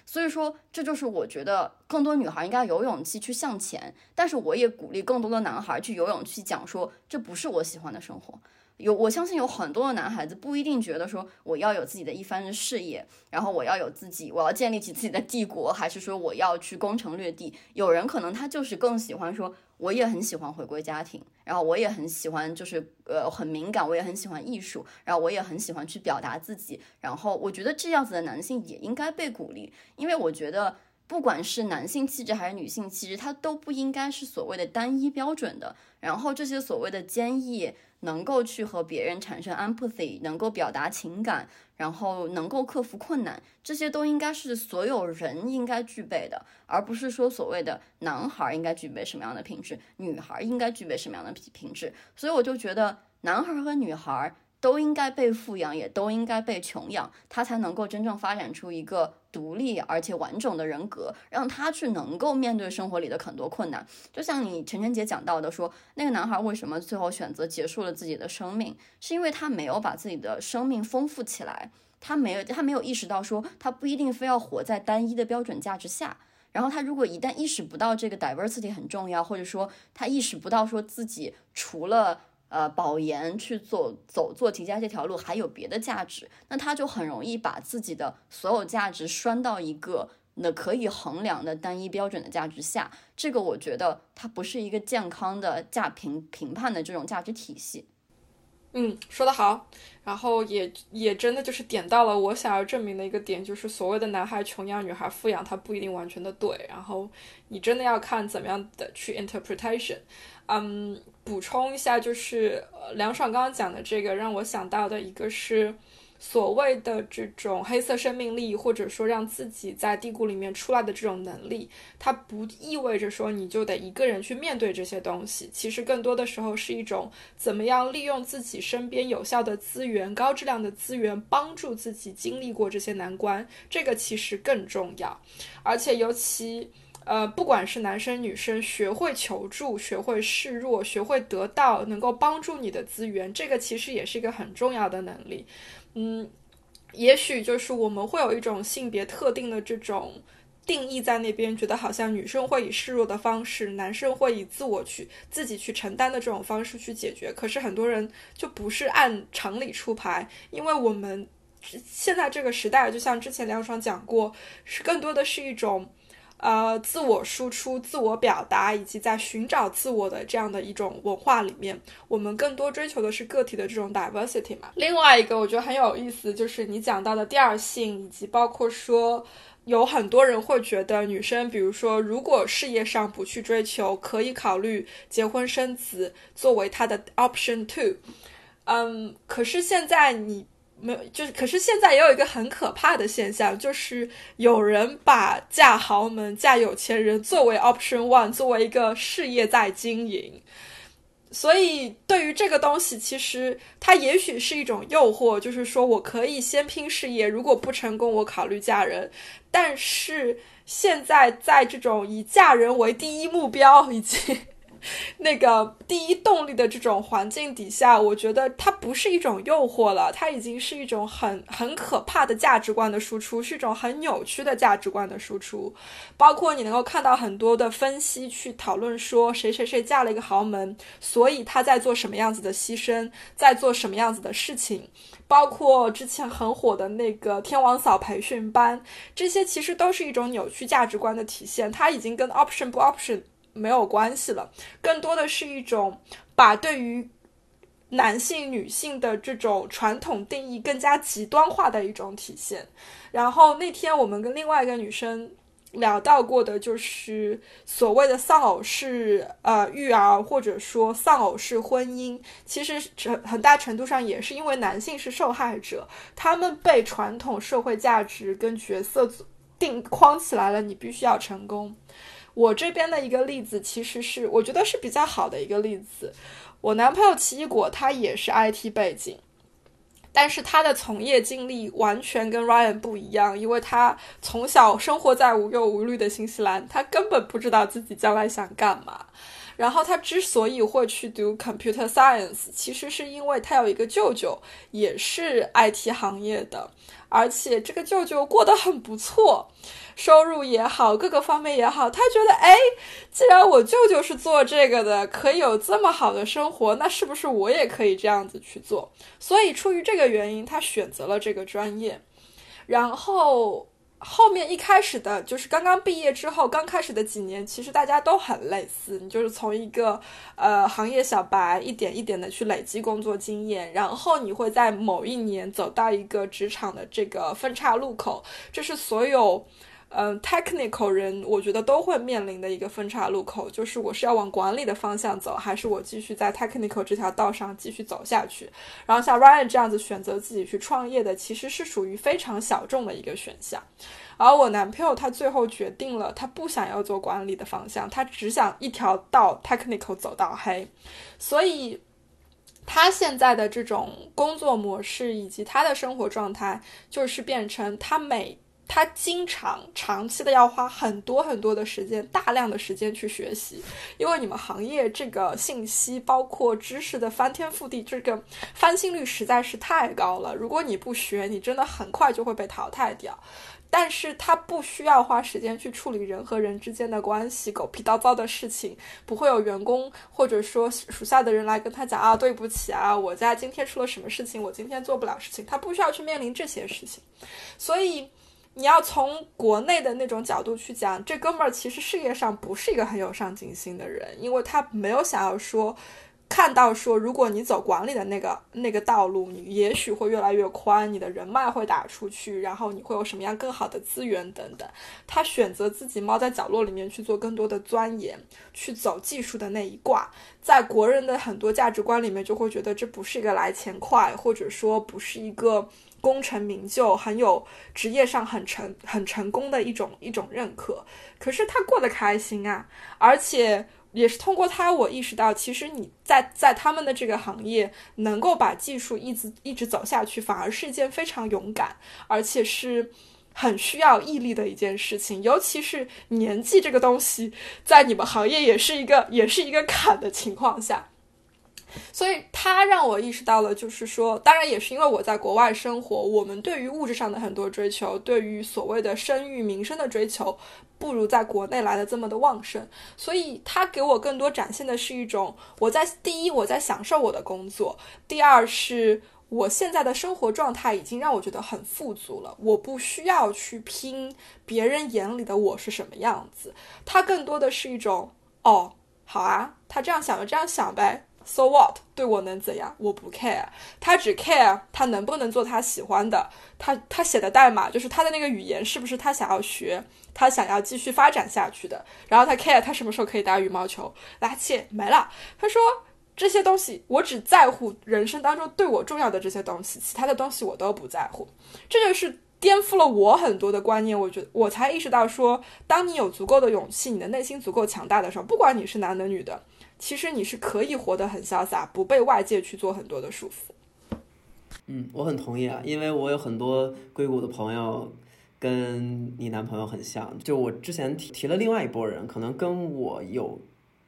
所以说，这就是我觉得更多女孩应该有勇气去向前，但是我也鼓励更多的男孩去有勇气讲说，这不是我喜欢的生活。有，我相信有很多的男孩子不一定觉得说我要有自己的一番事业，然后我要有自己，我要建立起自己的帝国，还是说我要去攻城略地。有人可能他就是更喜欢说。我也很喜欢回归家庭，然后我也很喜欢，就是呃很敏感，我也很喜欢艺术，然后我也很喜欢去表达自己，然后我觉得这样子的男性也应该被鼓励，因为我觉得不管是男性气质还是女性气质，它都不应该是所谓的单一标准的，然后这些所谓的坚毅。能够去和别人产生 empathy，能够表达情感，然后能够克服困难，这些都应该是所有人应该具备的，而不是说所谓的男孩应该具备什么样的品质，女孩应该具备什么样的品品质。所以我就觉得男孩和女孩。都应该被富养，也都应该被穷养，他才能够真正发展出一个独立而且完整的人格，让他去能够面对生活里的很多困难。就像你晨晨姐讲到的，说那个男孩为什么最后选择结束了自己的生命，是因为他没有把自己的生命丰富起来，他没有他没有意识到说他不一定非要活在单一的标准价值下。然后他如果一旦意识不到这个 diversity 很重要，或者说他意识不到说自己除了呃，保研去做走做题家这条路还有别的价值，那他就很容易把自己的所有价值拴到一个那可以衡量的单一标准的价值下。这个我觉得它不是一个健康的价评评判的这种价值体系。嗯，说得好，然后也也真的就是点到了我想要证明的一个点，就是所谓的男孩穷养，女孩富养，它不一定完全的对。然后你真的要看怎么样的去 interpretation。嗯，补充一下，就是梁爽刚刚讲的这个，让我想到的一个是所谓的这种黑色生命力，或者说让自己在低谷里面出来的这种能力，它不意味着说你就得一个人去面对这些东西。其实更多的时候是一种怎么样利用自己身边有效的资源、高质量的资源，帮助自己经历过这些难关，这个其实更重要，而且尤其。呃，不管是男生女生，学会求助，学会示弱，学会得到能够帮助你的资源，这个其实也是一个很重要的能力。嗯，也许就是我们会有一种性别特定的这种定义在那边，觉得好像女生会以示弱的方式，男生会以自我去自己去承担的这种方式去解决。可是很多人就不是按常理出牌，因为我们现在这个时代，就像之前梁爽讲过，是更多的是一种。呃，自我输出、自我表达，以及在寻找自我的这样的一种文化里面，我们更多追求的是个体的这种 diversity 嘛。另外一个我觉得很有意思，就是你讲到的第二性，以及包括说有很多人会觉得女生，比如说如果事业上不去追求，可以考虑结婚生子作为她的 option two。嗯，可是现在你。没有，就是，可是现在也有一个很可怕的现象，就是有人把嫁豪门、嫁有钱人作为 option one，作为一个事业在经营。所以，对于这个东西，其实它也许是一种诱惑，就是说我可以先拼事业，如果不成功，我考虑嫁人。但是现在在这种以嫁人为第一目标以及。那个第一动力的这种环境底下，我觉得它不是一种诱惑了，它已经是一种很很可怕的价值观的输出，是一种很扭曲的价值观的输出。包括你能够看到很多的分析去讨论说，谁谁谁嫁了一个豪门，所以他在做什么样子的牺牲，在做什么样子的事情。包括之前很火的那个天王嫂培训班，这些其实都是一种扭曲价值观的体现。它已经跟 option 不 option。没有关系了，更多的是一种把对于男性、女性的这种传统定义更加极端化的一种体现。然后那天我们跟另外一个女生聊到过的，就是所谓的丧偶式呃育儿，或者说丧偶式婚姻，其实很很大程度上也是因为男性是受害者，他们被传统社会价值跟角色定框起来了，你必须要成功。我这边的一个例子，其实是我觉得是比较好的一个例子。我男朋友奇异果他也是 IT 背景，但是他的从业经历完全跟 Ryan 不一样，因为他从小生活在无忧无虑的新西兰，他根本不知道自己将来想干嘛。然后他之所以会去读 computer science，其实是因为他有一个舅舅也是 IT 行业的，而且这个舅舅过得很不错，收入也好，各个方面也好。他觉得，哎，既然我舅舅是做这个的，可以有这么好的生活，那是不是我也可以这样子去做？所以出于这个原因，他选择了这个专业，然后。后面一开始的就是刚刚毕业之后，刚开始的几年，其实大家都很类似。你就是从一个呃行业小白，一点一点的去累积工作经验，然后你会在某一年走到一个职场的这个分岔路口，这是所有。嗯，technical 人我觉得都会面临的一个分岔路口，就是我是要往管理的方向走，还是我继续在 technical 这条道上继续走下去。然后像 Ryan 这样子选择自己去创业的，其实是属于非常小众的一个选项。而我男朋友他最后决定了，他不想要做管理的方向，他只想一条道 technical 走到黑。所以他现在的这种工作模式以及他的生活状态，就是变成他每。他经常长期的要花很多很多的时间，大量的时间去学习，因为你们行业这个信息包括知识的翻天覆地，这个翻新率实在是太高了。如果你不学，你真的很快就会被淘汰掉。但是他不需要花时间去处理人和人之间的关系，狗屁叨糟的事情，不会有员工或者说属下的人来跟他讲啊，对不起啊，我家今天出了什么事情，我今天做不了事情，他不需要去面临这些事情，所以。你要从国内的那种角度去讲，这哥们儿其实事业上不是一个很有上进心的人，因为他没有想要说，看到说，如果你走管理的那个那个道路，你也许会越来越宽，你的人脉会打出去，然后你会有什么样更好的资源等等。他选择自己猫在角落里面去做更多的钻研，去走技术的那一挂，在国人的很多价值观里面就会觉得这不是一个来钱快，或者说不是一个。功成名就，很有职业上很成很成功的一种一种认可。可是他过得开心啊，而且也是通过他，我意识到，其实你在在他们的这个行业能够把技术一直一直走下去，反而是一件非常勇敢，而且是很需要毅力的一件事情。尤其是年纪这个东西，在你们行业也是一个也是一个坎的情况下。所以他让我意识到了，就是说，当然也是因为我在国外生活，我们对于物质上的很多追求，对于所谓的声誉名声的追求，不如在国内来的这么的旺盛。所以他给我更多展现的是一种，我在第一我在享受我的工作，第二是我现在的生活状态已经让我觉得很富足了，我不需要去拼别人眼里的我是什么样子。他更多的是一种，哦，好啊，他这样想就这样想呗。So what？对我能怎样？我不 care。他只 care 他能不能做他喜欢的。他他写的代码就是他的那个语言是不是他想要学，他想要继续发展下去的。然后他 care 他什么时候可以打羽毛球。拉切没了。他说这些东西我只在乎人生当中对我重要的这些东西，其他的东西我都不在乎。这就是颠覆了我很多的观念。我觉得我才意识到说，当你有足够的勇气，你的内心足够强大的时候，不管你是男的女的。其实你是可以活得很潇洒，不被外界去做很多的束缚。嗯，我很同意啊，因为我有很多硅谷的朋友，跟你男朋友很像。就我之前提提了另外一波人，可能跟我有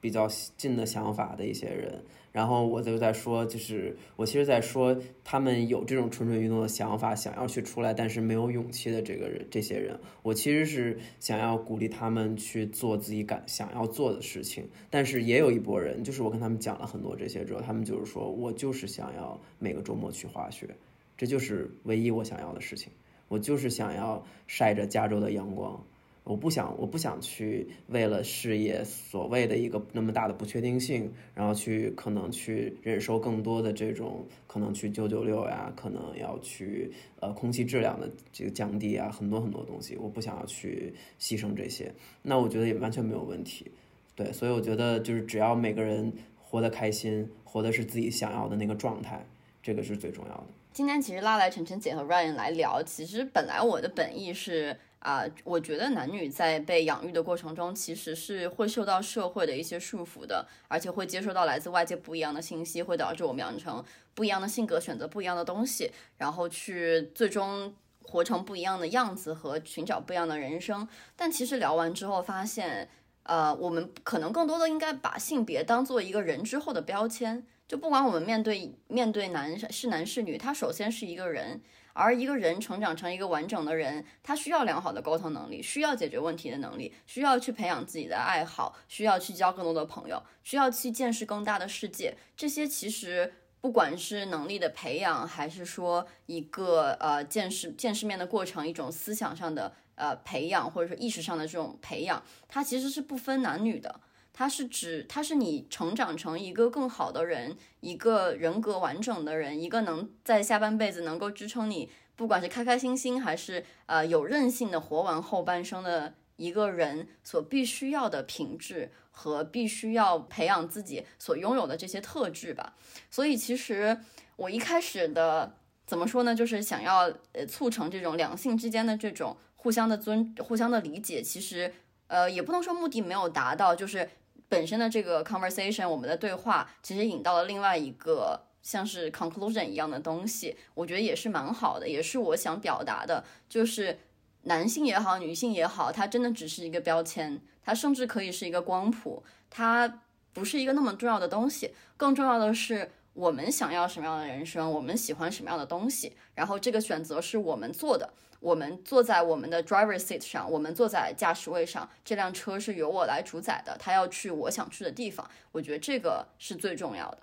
比较近的想法的一些人。然后我就在说，就是我其实，在说他们有这种蠢蠢欲动的想法，想要去出来，但是没有勇气的这个人，这些人，我其实是想要鼓励他们去做自己感想要做的事情。但是也有一波人，就是我跟他们讲了很多这些之后，他们就是说我就是想要每个周末去滑雪，这就是唯一我想要的事情，我就是想要晒着加州的阳光。我不想，我不想去为了事业所谓的一个那么大的不确定性，然后去可能去忍受更多的这种可能去九九六呀，可能要去呃空气质量的这个降低啊，很多很多东西，我不想要去牺牲这些。那我觉得也完全没有问题，对，所以我觉得就是只要每个人活得开心，活的是自己想要的那个状态，这个是最重要的。今天其实拉来晨晨姐和 Ryan 来聊，其实本来我的本意是。啊，我觉得男女在被养育的过程中，其实是会受到社会的一些束缚的，而且会接受到来自外界不一样的信息，会导致我们养成不一样的性格，选择不一样的东西，然后去最终活成不一样的样子和寻找不一样的人生。但其实聊完之后发现，呃，我们可能更多的应该把性别当做一个人之后的标签，就不管我们面对面对男是男是女，他首先是一个人。而一个人成长成一个完整的人，他需要良好的沟通能力，需要解决问题的能力，需要去培养自己的爱好，需要去交更多的朋友，需要去见识更大的世界。这些其实不管是能力的培养，还是说一个呃见识见世面的过程，一种思想上的呃培养，或者说意识上的这种培养，它其实是不分男女的。它是指，它是你成长成一个更好的人，一个人格完整的人，一个能在下半辈子能够支撑你，不管是开开心心还是呃有韧性的活完后半生的一个人所必须要的品质和必须要培养自己所拥有的这些特质吧。所以其实我一开始的怎么说呢，就是想要呃促成这种两性之间的这种互相的尊、互相的理解。其实呃也不能说目的没有达到，就是。本身的这个 conversation，我们的对话其实引到了另外一个像是 conclusion 一样的东西，我觉得也是蛮好的，也是我想表达的，就是男性也好，女性也好，它真的只是一个标签，它甚至可以是一个光谱，它不是一个那么重要的东西，更重要的是。我们想要什么样的人生？我们喜欢什么样的东西？然后这个选择是我们做的。我们坐在我们的 driver seat 上，我们坐在驾驶位上，这辆车是由我来主宰的。他要去我想去的地方，我觉得这个是最重要的。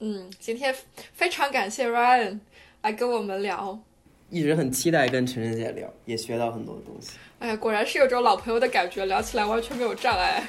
嗯，今天非常感谢 Ryan 来跟我们聊，一直很期待跟陈晨姐聊，也学到很多东西。哎呀，果然是有种老朋友的感觉，聊起来完全没有障碍。